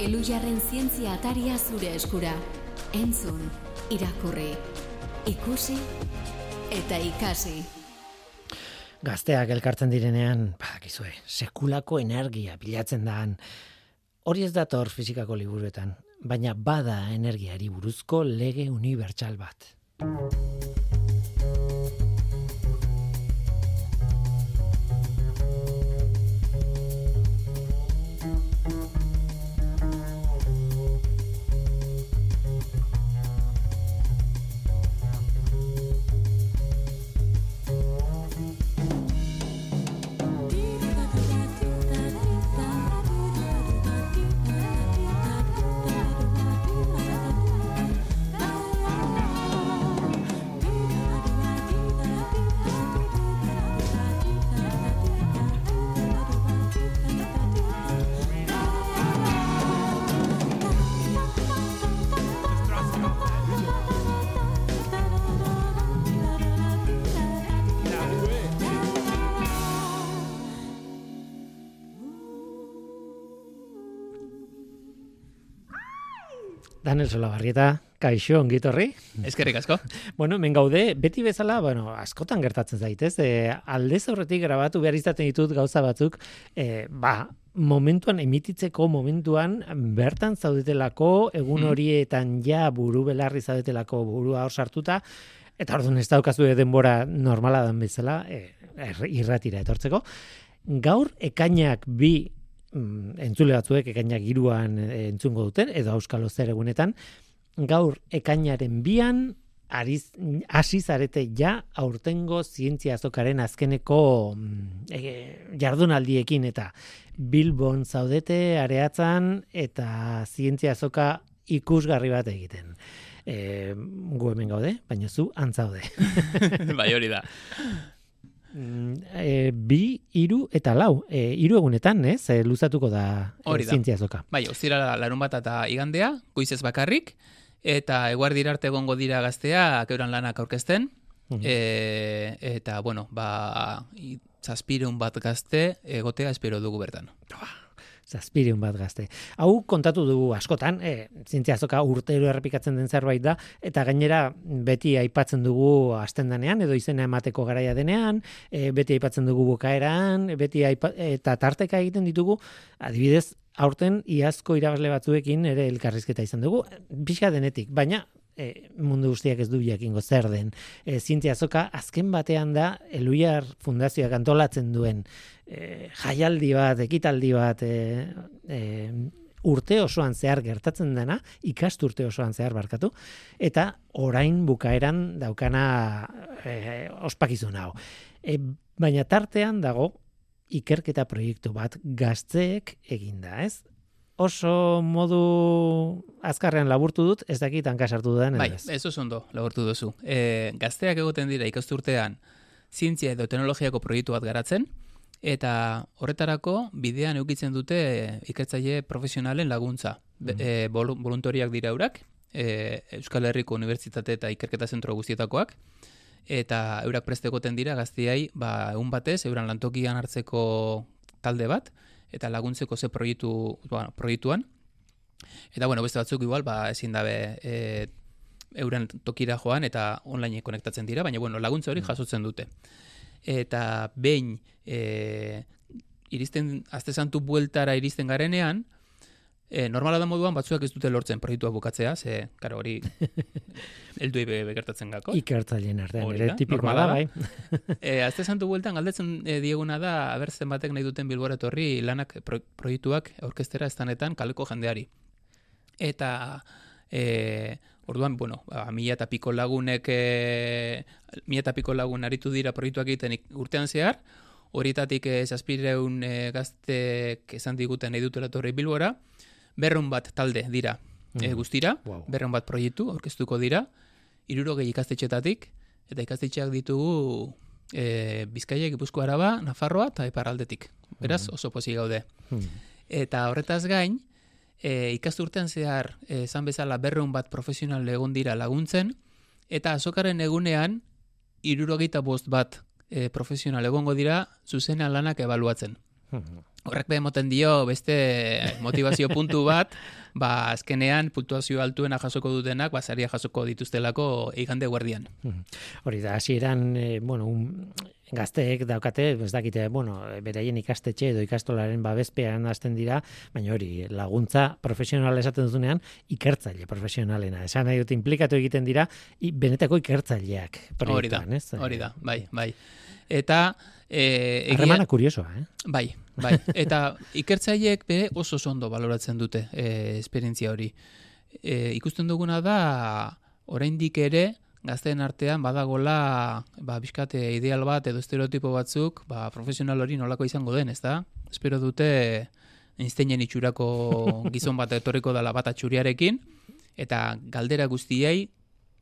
Elujarren zientzia ataria zure eskura. Entzun, irakurri, ikusi eta ikasi. Gazteak elkartzen direnean, badakizue, sekulako energia bilatzen daan, Hori ez dator fizikako liburuetan, baina bada energiari buruzko lege unibertsal bat. Daniel Solabarrieta, kaixo ongitorri. Eskerrik asko. Bueno, men gaude, beti bezala, bueno, askotan gertatzen zaitez, e, aldez aurretik grabatu behar izaten ditut gauza batzuk, e, ba, momentuan, emititzeko momentuan, bertan zaudetelako, egun mm. horietan ja buru belarri zaudetelako burua hor sartuta, eta orduan ez daukazu denbora normala dan bezala, e, irratira etortzeko. Gaur, ekainak bi mm, entzule batzuek ekainak iruan e, entzungo duten, edo auskalo zer egunetan, gaur ekainaren bian, ariz, hasi zarete ja aurtengo zientzia azokaren azkeneko mm, e, jardunaldiekin eta Bilbon zaudete areatzan eta zientzia azoka ikusgarri bat egiten. E, gu hemen gaude, baina zu antzaude. bai hori da. E, bi, iru eta lau. E, iru egunetan, ez? E, luzatuko da, e, zientzia azoka. Bai, ozira larun bat eta igandea, goizez bakarrik, eta eguardi arte egongo dira gaztea, keuran lanak aurkezten, mhm. e, eta, bueno, ba, zazpireun bat gazte egotea espero dugu bertan. Zazpireun bat gazte. Hau kontatu dugu askotan, e, zintziazoka urtero errepikatzen den zerbait da, eta gainera beti aipatzen dugu astendanean, edo izena emateko garaia denean, e, beti aipatzen dugu bukaeran, beti aipa, eta tarteka egiten ditugu, adibidez, aurten iazko irabazle batzuekin ere elkarrizketa izan dugu, pixka denetik, baina e, mundu guztiak ez du jakingo zer den. E, Zientzia azoka, azken batean da, Eluiar Fundazioak antolatzen duen e, jaialdi bat, ekitaldi bat, e, e, urte osoan zehar gertatzen dena, ikasturte osoan zehar barkatu, eta orain bukaeran daukana e, ospakizun hau. E, baina tartean dago ikerketa proiektu bat gazteek eginda, ez? Oso modu azkarrean laburtu dut, ez dakit hanka sartu duen. Bai, ez oso ondo laburtu duzu. E, gazteak egoten dira ikasturtean zientzia edo teknologiako proiektu bat garatzen, eta horretarako bidean eukitzen dute ikertzaile profesionalen laguntza. Mm e, voluntoriak dira eurak, e, Euskal Herriko Unibertsitate eta Ikerketa Zentro guztietakoak, eta eurak prestegoten dira gaztiai, ba, egun batez, euran lantokian hartzeko talde bat, eta laguntzeko ze proiektu, bueno, proiektuan. Eta, bueno, beste batzuk igual, ba, ezin dabe e, euren tokira joan eta online konektatzen dira, baina, bueno, laguntza hori mm. jasotzen dute. Eta behin, e, iristen, azte santu bueltara iristen garenean, E, normala da moduan batzuak ez dute lortzen proiektua bukatzea, ze, karo, hori eldu ebe begertatzen gako. Ikertzaileen artean, ere tipikoa da, bai. e, azte santu bueltan, galdetzen e, dieguna da, abertzen batek nahi duten bilbora etorri lanak proiektuak orkestera estanetan kaleko jendeari. Eta, e, orduan, bueno, ba, mila eta piko lagunek, e, mila eta piko lagun aritu dira proiektuak egiten urtean zehar, horietatik ez aspireun e, gaztek esan diguten nahi dutela torri bilbora, berrun bat talde dira mm. guztira, wow. berrun bat proiektu aurkeztuko dira, irurogei ikastetxetatik, eta ikastetxeak ditugu e, Bizkaia, Gipuzko Araba, Nafarroa eta Iparraldetik. Beraz, mm. oso posi gaude. Mm. Eta horretaz gain, e, ikasturtean zehar, esan bezala berrun bat profesional egon dira laguntzen, eta azokaren egunean, irurogeita bost bat e, profesional egongo dira, zuzenean lanak ebaluatzen. Horrek behemoten dio beste motivazio puntu bat, ba azkenean puntuazio altuena jasoko dutenak basaria jasoko dituztelako igande guardian. Hori da hasieran eh, bueno, un gazteek daukate, ez dakite, bueno, beraien ikastetxe edo ikastolaren babespean hasten dira, baina hori, laguntza profesionala esaten duzunean, ikertzaile profesionalena. Esan nahi dut, implikatu egiten dira, benetako ikertzaileak. Hori da, hori da, bai, bai. Eta... E, Harremana kuriosoa, eh? Bai, bai. Eta ikertzaileek bere oso ondo baloratzen dute e, esperientzia hori. E, ikusten duguna da, oraindik ere, gazteen artean badagola ba, bizkate ideal bat edo estereotipo batzuk ba, profesional hori nolako izango den, ez da? Espero dute Einsteinen itxurako gizon bat etorriko dela bat atxuriarekin, eta galdera guztiei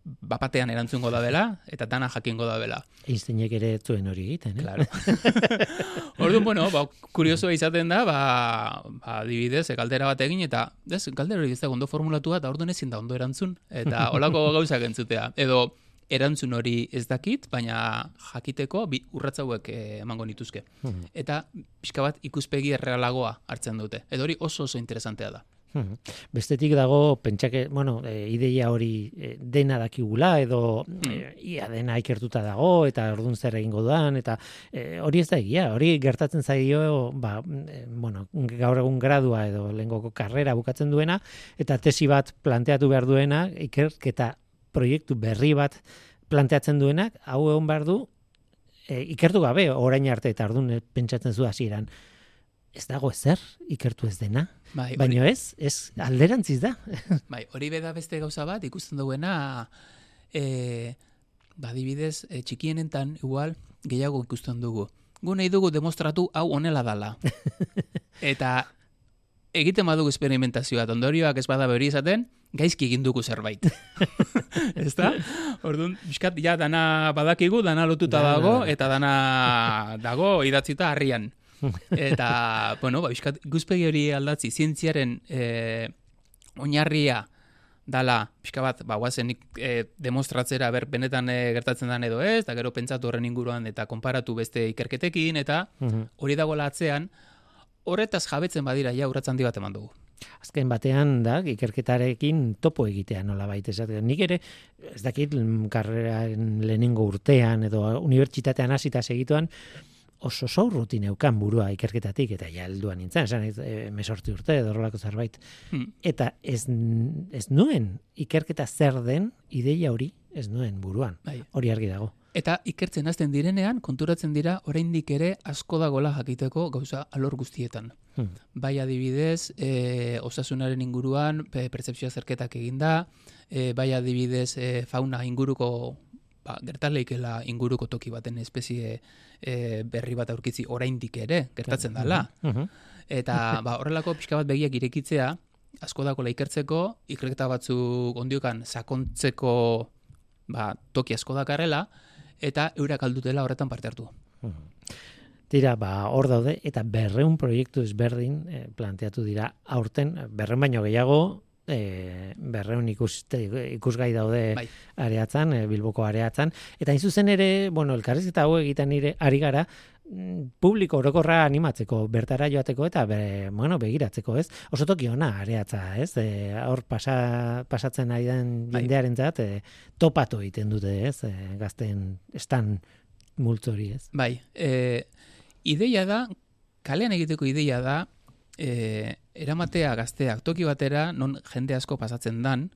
bapatean erantzungo da bela, eta dana jakingo da bela. Einsteinek ere zuen hori egiten, eh? Claro. Orduan, bueno, ba, kurioso izaten da, ba, ba dibidez, e, galdera bat egin, eta ez, galdera hori ez da ondo formulatua, eta orduan ezin da ondo erantzun, eta olako gauzak entzutea. Edo, erantzun hori ez dakit, baina jakiteko bi urratzauek eh, emango nituzke. Hmm. Eta pixka bat ikuspegi errealagoa hartzen dute. Edo hori oso oso interesantea da. Hmm. Bestetik dago, pentsake, bueno, e, ideia hori e, dena dakigula, edo e, ia dena ikertuta dago, eta ordun zer egingo duan, eta e, hori ez da egia, hori gertatzen zaio, ba, e, bueno, gaur egun gradua edo lengoko karrera bukatzen duena, eta tesi bat planteatu behar duena, ikerketa proiektu berri bat planteatzen duenak, hau egon behar du, e, ikertu gabe, orain arte, eta ordun pentsatzen zu hasieran ez dago ezer ikertu ez dena. Bai, Baina ez, ez alderantziz da. bai, hori beda beste gauza bat, ikusten duguena, e, badibidez, e, txikienentan, igual, gehiago ikusten dugu. Gu nahi dugu demostratu hau onela dala. Eta egiten badugu esperimentazioa, ondorioak ez bada hori izaten, gaizki egin dugu zerbait. ez da? Orduan, biskat, ja, dana badakigu, dana lotuta dago, eta dana dago idatzita harrian. Eta, bueno, ba, biskat, guzpegi hori aldatzi, zientziaren e, oinarria dala, pixka bat, ba, guazen e, demostratzera, ber, benetan e, gertatzen den edo ez, eta gero pentsatu horren inguruan, eta konparatu beste ikerketekin, eta Mhm. hori dagoela atzean, horretaz jabetzen badira, ja, urratz handi bat eman dugu. Azken batean da, ikerketarekin topo egitea nola baita esaten. Nik ere, ez dakit, mm, karreraren lehenengo urtean edo unibertsitatean hasita segituan, oso zaurruti neukan burua ikerketatik, eta ja helduan nintzen, esan e, mesorti urte edo horrelako zerbait. Hmm. Eta ez, ez nuen ikerketa zer den ideia hori ez nuen buruan. Bai. Hori argi dago. Eta ikertzen hasten direnean, konturatzen dira, oraindik ere asko dagola jakiteko gauza alor guztietan. Hmm. Bai adibidez, e, osasunaren inguruan, pe, pertsepzioa zerketak eginda, e, bai adibidez, e, fauna inguruko, ba, gertaleikela inguruko toki baten espezie e, berri bat aurkitzi oraindik ere, gertatzen dala. Eta ba, horrelako pixka bat begiak irekitzea, asko dagoela ikertzeko, ikerketa batzuk ondiokan sakontzeko ba, toki asko dakarrela, eta eurak aldutela horretan parte hartu. Tira, ba, hor daude, eta berreun proiektu ezberdin eh, planteatu dira aurten, berreun baino gehiago, eh, berreun ikus, ikusgai daude Bai. areatzan, eh, Bilboko areatzan, eta hain zuzen ere, bueno, elkarrizketa hau egiten nire ari gara, mm, publiko orokorra animatzeko, bertara joateko eta be, bueno, begiratzeko, ez? Oso toki ona areatza, ez? E, hor pasa, pasatzen ari den Bai. jendearentzat e, topatu egiten dute, ez? E, gazten estan multzori, ez? Bai, e, ideia da, kalean egiteko ideia da, e, eramatea gazteak toki batera, non jende asko pasatzen dan,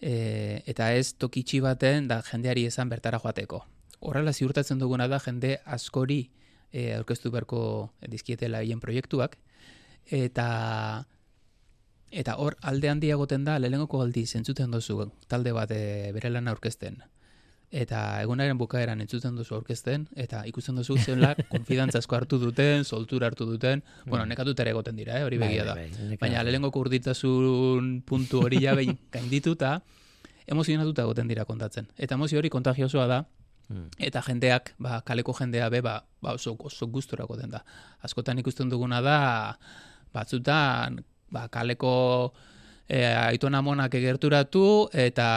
e, eta ez toki itxi baten da jendeari esan bertara joateko. Horrela ziurtatzen duguna da jende askori e, aurkeztu beharko dizkietela hien proiektuak, eta eta hor alde handia egoten da lehenengoko aldi zentzuten duzu talde bat e, bere lana aurkezten. Eta egunaren bukaeran entzuten duzu aurkezten, eta ikusten duzu zeunla konfidantza asko hartu duten, soltura hartu duten, bueno, nekatuta ere egoten dira, eh, hori begia da. Bai, bai, bai, Baina lehenengoko urditasun puntu hori ja behin gaindituta, emozionatuta egoten dira kontatzen. Eta emozio hori kontagiosoa da, Mm. eta jendeak, ba, kaleko jendea be, ba, ba oso, oso gusturako den da. Askotan ikusten duguna da, batzutan, ba, kaleko e, aitona monak egerturatu, eta,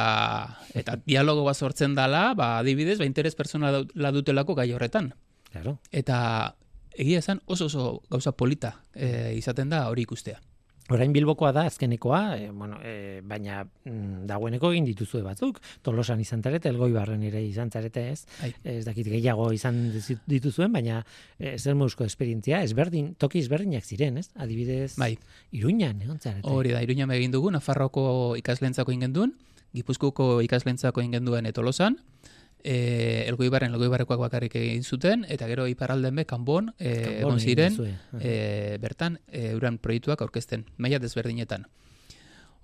eta dialogo bat sortzen dala, ba, adibidez, ba, interes personala dutelako gai horretan. Claro. Eta egia esan oso oso gauza polita e, izaten da hori ikustea. Orain Bilbokoa da azkenekoa, e, bueno, e, baina mm, dagoeneko egin dituzue batzuk. Tolosan izan zarete, Elgoibarren ere izan zarete ez. Bai. Ez dakit gehiago izan dituzuen, baina e, zer mouzko esperientzia, ezberdin, toki ezberdinak ziren, ez? Adibidez, Bai, Iruñan, egon zarete. hori da, iruña egin dugu, Nafarroko ikaslentzako egin genduen, Gipuzkoako ikaslentzako egin genduen etolosan, e, elgoibarren, elgoibarrekoak bakarrik egin zuten, eta gero iparralden be, kanbon, e, Kanbon egon ziren, e, bertan, e, euran proiektuak aurkezten, maila desberdinetan.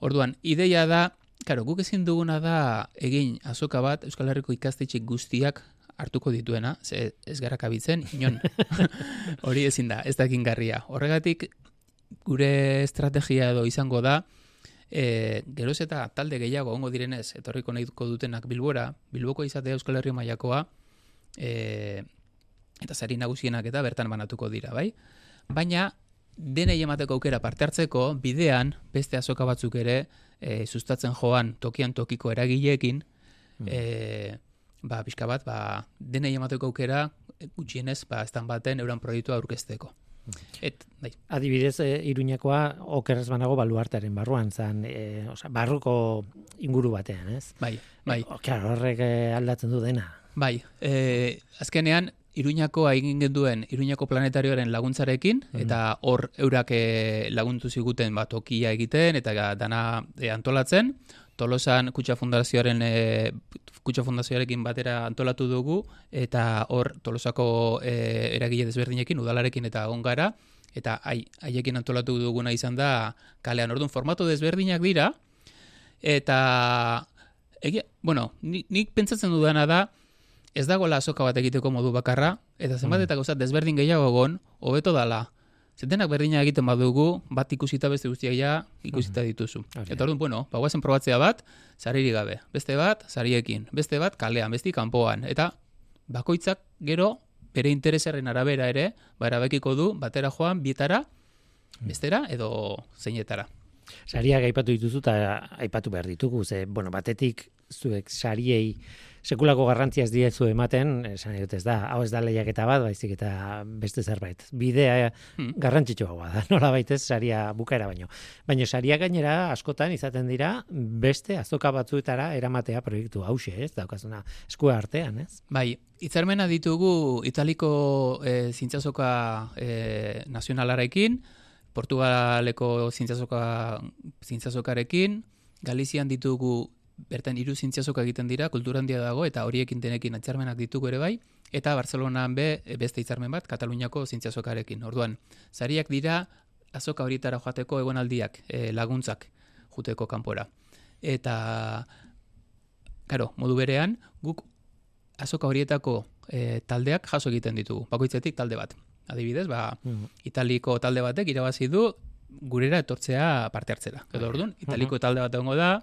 Orduan, ideia da, karo, guk ezin duguna da egin azoka bat Euskal Herriko ikastetxik guztiak hartuko dituena, ze ez gara kabitzen, inon. Hori ezin da, ez da egingarria. Horregatik, gure estrategia edo izango da, e, geroz eta talde gehiago ongo direnez, etorriko nahiko dutenak Bilbora, Bilboko izatea Euskal Herri mailakoa, e, eta sari nagusienak eta bertan banatuko dira, bai? Baina, denei emateko aukera parte hartzeko, bidean, beste azoka batzuk ere, e, sustatzen joan tokian tokiko eragileekin, e, ba, pixka bat, ba, denei emateko aukera, gutxienez, ba, estan baten euran proiektua aurkezteko. Et, bai, Adibidez, e, Iruñakoa okerrez banago baluartearen barruan zan, e, osea, barruko inguru batean, ez? bai, bai. O, claro, horrek eh, aldatzen du dena. Bai, e, azkenean Iruñako egin genduen Iruñako planetarioaren laguntzarekin eta hor eurak e, laguntu ziguten ba, tokia egiten eta dana e, antolatzen. Tolosan Kutxa Fundazioaren e, Kutxa Fundazioarekin batera antolatu dugu eta hor Tolosako e, eragile desberdinekin udalarekin eta egon gara. Eta haiekin antolatu duguna izan da kalean orduan formatu desberdinak dira. Eta egia, bueno, nik, nik pentsatzen dudana da ez dagoela azoka bat egiteko modu bakarra eta zenbat mm. eta gozat desberdin gehiago egon hobeto dala Zentenak berdina egiten badugu, bat ikusita beste guztiak ja ikusita mm. dituzu. Eta orduan, bueno, bagoazen probatzea bat, sariri gabe. Beste bat, sariekin. Beste bat, kalean, beste kanpoan. Eta bakoitzak gero bere interesaren arabera ere, ba erabekiko du batera joan bietara, hmm. bestera edo zeinetara. Sariak aipatu dituzu eta aipatu behar ditugu, ze, bueno, batetik zuek sariei sekulako garrantzia ez diezu ematen, esan dut ez da, hau ez da lehiaketa bat, baizik eta beste zerbait. Bidea hmm. garrantzitsua da, nola baitez saria bukaera baino. Baina saria gainera askotan izaten dira beste azoka batzuetara eramatea proiektu hause, ez? Daukazuna eskua artean, ez? Bai, hitzarmena ditugu Italiko e, zintzazoka e, nazionalarekin, Portugaleko zintzazoka zintzazokarekin, Galizian ditugu bertan hiru zintziazoka egiten dira, kultura handia dago eta horiekin denekin atzarmenak ditugu ere bai, eta Barcelonan be beste hitzarmen bat Kataluniako zintziazokarekin. Orduan, sariak dira azoka horietara joateko egonaldiak, e, laguntzak juteko kanpora. Eta Karo, modu berean, guk azoka horietako e, taldeak jaso egiten ditugu, bakoitzetik talde bat. Adibidez, ba, mm. italiko talde batek irabazi du gurera etortzea parte hartzera. Edo orduan, italiko talde bat egongo da,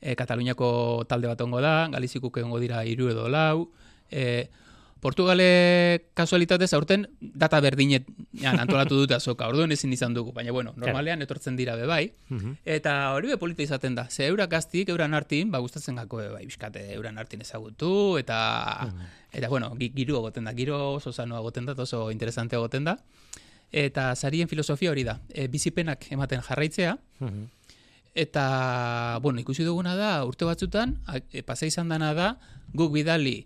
e, Kataluniako talde bat ongo da, Galizikuk egongo dira hiru edo lau, e, Portugale kasualitatez aurten data berdinet antolatu dute azoka, orduan ezin izan dugu, baina bueno, normalean etortzen dira bebai, eta hori be polita izaten da, ze eurak gaztik, euran hartin, ba gustatzen gako bebai, biskate euran hartin ezagutu, eta, eta bueno, giru egoten da, giro oso zanoa egoten da, oso interesante egoten da, eta zarien filosofia hori da, e, bizipenak ematen jarraitzea, Eta, bueno, ikusi duguna da, urte batzutan, e, pasa izan dana da, guk bidali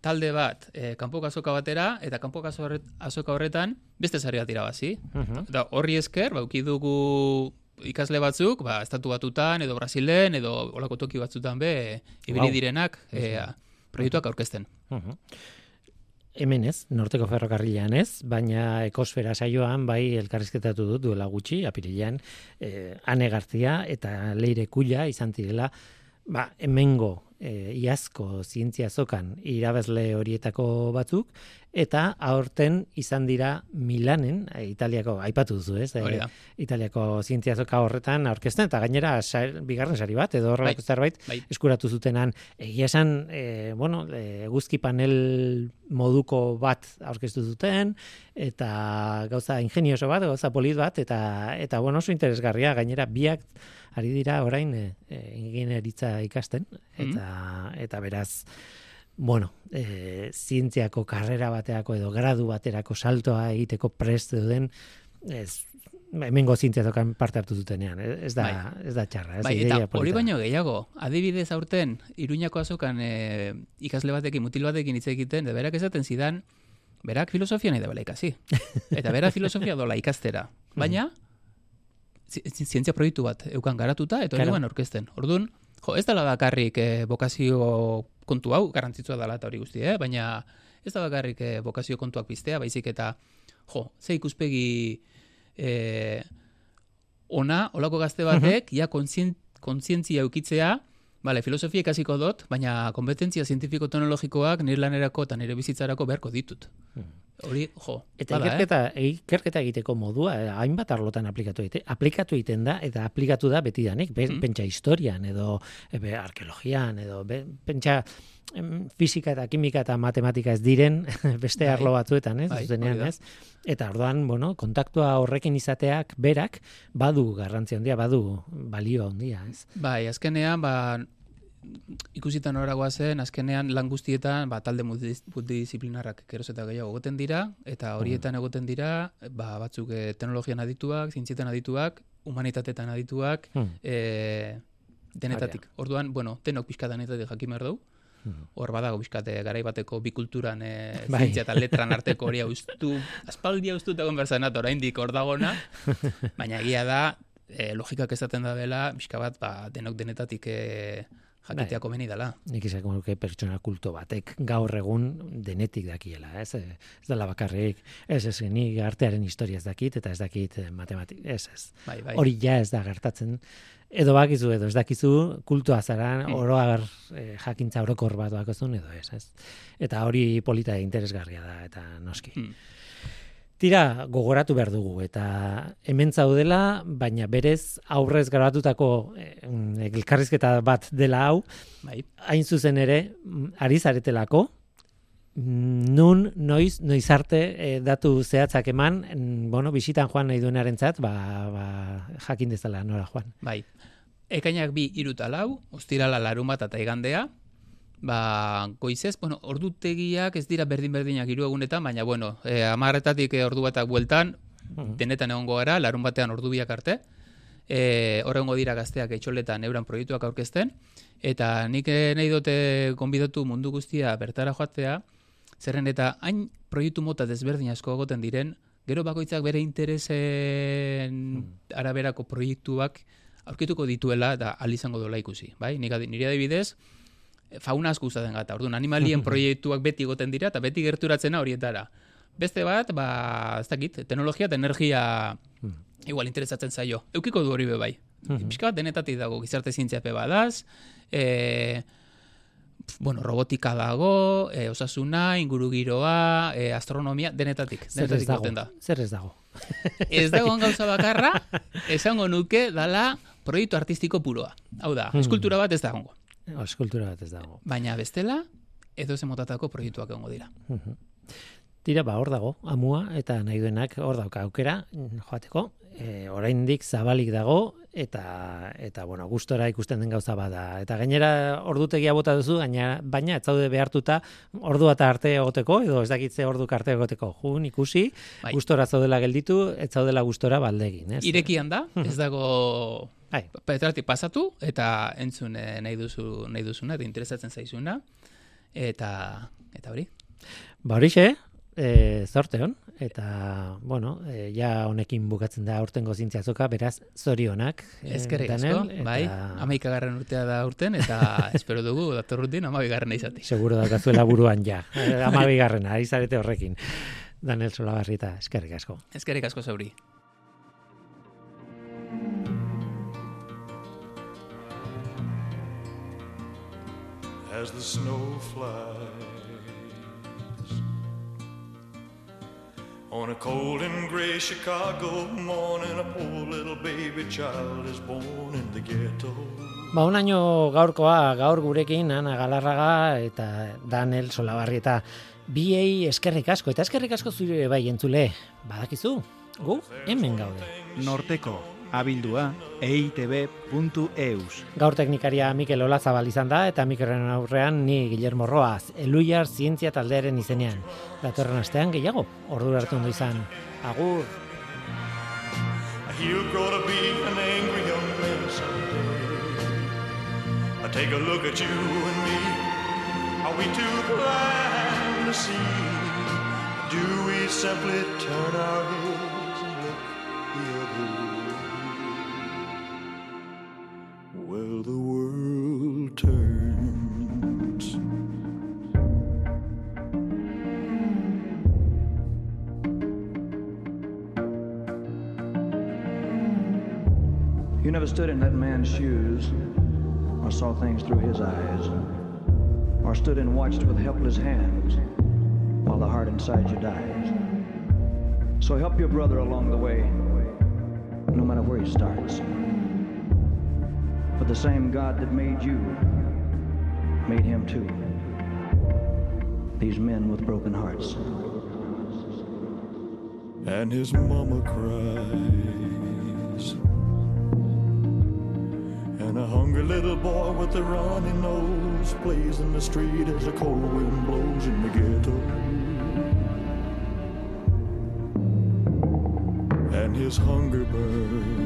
talde bat e, kanpo azoka batera, eta kanpo azoka horretan beste zari bat irabazi. Uh horri esker, ba, dugu ikasle batzuk, ba, estatu batutan, edo Brasilen, edo olako toki batzutan be, ibili direnak, e, proiektuak aurkezten hemen ez, norteko ferrokarrilean ez, baina ekosfera saioan bai elkarrizketatu dut duela gutxi, apirilean, eh, ane gartzia eta leire kulla izan zirela, ba, hemengo e, iazko zientzia zokan irabazle horietako batzuk, eta aurten izan dira Milanen, e, Italiako, aipatu duzu ez, e, Italiako zientzia zoka horretan aurkezten, eta gainera bigarren sari bat, edo horrelako bai, zerbait, bai. eskuratu zutenan, egia esan, e, bueno, e, guzki panel moduko bat aurkeztu zuten, eta gauza ingenioso bat, gauza polit bat, eta, eta bueno, oso interesgarria, gainera biak ari dira orain e, ingineritza ikasten, mm-hmm. eta eta beraz bueno, e, zientziako karrera bateako edo gradu baterako saltoa egiteko prest duden ez hemengo zientziatokan parte hartu dutenean, ez da, bai. ez da txarra. Ez bai, eta hori baino gehiago, adibidez aurten, iruñako azokan e, ikasle batekin, mutil batekin hitz egiten, de berak esaten zidan, berak filosofia nahi da bela ikasi. Eta berak filosofia dola ikastera. Baina, zientzia proiektu bat eukan garatuta, eta hori claro. orkesten. Orduan, Jo, ez dela bakarrik eh, bokazio kontu hau, garantzitsua dela eta hori guzti, eh? baina ez da bakarrik eh, bokazio kontuak piztea, baizik eta, jo, ze ikuspegi eh, ona, olako gazte batek, ja kontzientzia eukitzea, Vale, filosofia ikasiko dut, baina kompetentzia zientifiko-teknologikoak nire lanerako eta nire bizitzarako beharko ditut. Hmm. Hori, jo. Eta bada, ikerketa, eh? ikerketa egiteko modua, eh, hainbat arlotan aplikatu egite. Aplikatu egiten da, eta aplikatu da beti danik. Hmm. Pentsa historian, edo ebe, arkeologian, edo be, pentsa fizika eta kimika eta matematika ez diren beste bai. arlo batzuetan, ez? Bai, ez? Eta orduan, bueno, kontaktua horrekin izateak berak badu garrantzi handia, badu balio handia, ez? Bai, azkenean, ba, ikusita noragoa zen, azkenean lan guztietan ba, talde multidisciplinarrak keroz eta gehiago egoten dira, eta horietan mm. egoten dira, ba, batzuk e, teknologian adituak, zintzietan adituak, humanitatetan adituak, mm. e, denetatik. Orduan, bueno, tenok pixka denetatik jakin behar dugu, mm. hor badago bizkate garai bateko bikulturan e, bai. zientzia eta letran arteko hori ustu, aspaldia ustu eta konbertsanat oraindik hor dagona, baina egia da, e, logikak ezaten da dela, bizka bat, ba, denok denetatik e, jakitea komeni dela. Nik izango nuke pertsona kulto batek gaur egun denetik dakiela, ez? Ez dela bakarrik, ez ez, ni artearen historia ez dakit eta ez dakit matematik, ez ez. Bai, bai. Hori ja ez da gertatzen. Edo bakizu edo ez dakizu kultua zara mm. oroagar eh, jakintza orokor bat bakozun edo ez, ez. Eta hori polita interesgarria da eta noski. Mm. Tira, gogoratu behar dugu, eta hemen zaudela, baina berez aurrez garatutako eh, elkarrizketa bat dela hau, bai. hain zuzen ere, mm, ari zaretelako, mm, nun, noiz, noiz arte eh, datu zehatzak eman, mm, bueno, bisitan joan nahi duenaren zat, ba, ba, jakin dezala nora joan. Bai, ekainak bi iruta lau, ustirala larun bat eta igandea, ba, goizez, bueno, ordutegiak ez dira berdin-berdinak hiru egunetan, baina, bueno, e, amarretatik e, ordu batak bueltan, denetan egongo gara, larun batean ordu biak arte, e, horrengo dira gazteak etxoletan euran proiektuak aurkezten, eta nik e, nahi dute konbidatu mundu guztia bertara joatzea, zerren eta hain proiektu mota desberdin asko egoten diren, gero bakoitzak bere interesen hmm. araberako proiektuak aurkituko dituela eta alizango dola ikusi. Bai? Nire adibidez, fauna asko uzaten gata. Orduan, animalien proiektuak beti goten dira eta beti gerturatzena horietara. Beste bat, ba, ez dakit, teknologia eta energia hmm. igual interesatzen zaio. Eukiko du hori be bai. Hmm. bat denetatik dago, gizarte zientzia pe badaz, e, bueno, robotika dago, e, osasuna, ingurugiroa, e, astronomia, denetatik. denetatik Zer ez dago? Zer ez dago? ez dago gauza bakarra, esango nuke dala proiektu artistiko puroa. Hau da, hmm. eskultura bat ez dago. Eskultura bat ez dago. Baina bestela, edo ze motatako proiektuak egongo dira. Tira, ba, hor dago, amua, eta nahi duenak hor dauka aukera, joateko, e, oraindik zabalik dago, eta, eta bueno, gustora ikusten den gauza bada. Eta gainera, ordutegia bota duzu, baina, baina ez zaude behartuta, ordu eta arte egoteko, edo ez dakitze ordu arte egoteko. Jun, ikusi, bai. gustora zaudela gelditu, ez zaudela gustora baldegin. Ez? Irekian da, ez dago Bai, petratik pasatu eta entzun eh, nahi duzu nahi duzuna eta interesatzen zaizuna eta eta hori. Ba horixe, e, zorte hon, eta, bueno, e, ja honekin bukatzen da urtengo zintziazoka, beraz, zorionak. E, Ezkerrik asko, bai, amaika garren urtea da urten, eta espero dugu, dator urtin, amabi garren izati. Seguro da, buruan ja, amabi garren, ari zarete horrekin. Daniel Solabarrita, eskerrik asko. Eskerrik asko zauri. As the snow flies. On a cold and gray Chicago morning a poor little baby child is born in the ghetto. Ba, un año gaurkoa, gaur gurekin, Ana Galarraga eta Daniel Solabarri eta biei eskerrik asko, eta eskerrik asko zure bai entzule, badakizu, gu, hemen gaude. Norteko, abildua eitb.eus. Gaur teknikaria Mikel Olazabal izan da eta Mikelren aurrean ni Guillermo Roaz, Eluiar Zientzia taldearen izenean. Datorren astean gehiago, ordu hartu ondo izan. Agur! He'll grow to be an angry young man someday. I take a look at you and me. Are we too blind to see? Do we simply turn our heads well the world turns You never stood in that man's shoes or saw things through his eyes or stood and watched with helpless hands while the heart inside you dies. So help your brother along the way, no matter where he starts. The same God that made you made him too. These men with broken hearts. And his mama cries. And a hungry little boy with a runny nose plays in the street as the cold wind blows in the ghetto. And his hunger burns.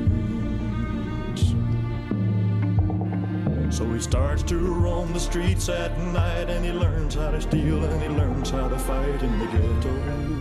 He starts to roam the streets at night and he learns how to steal and he learns how to fight in the ghetto.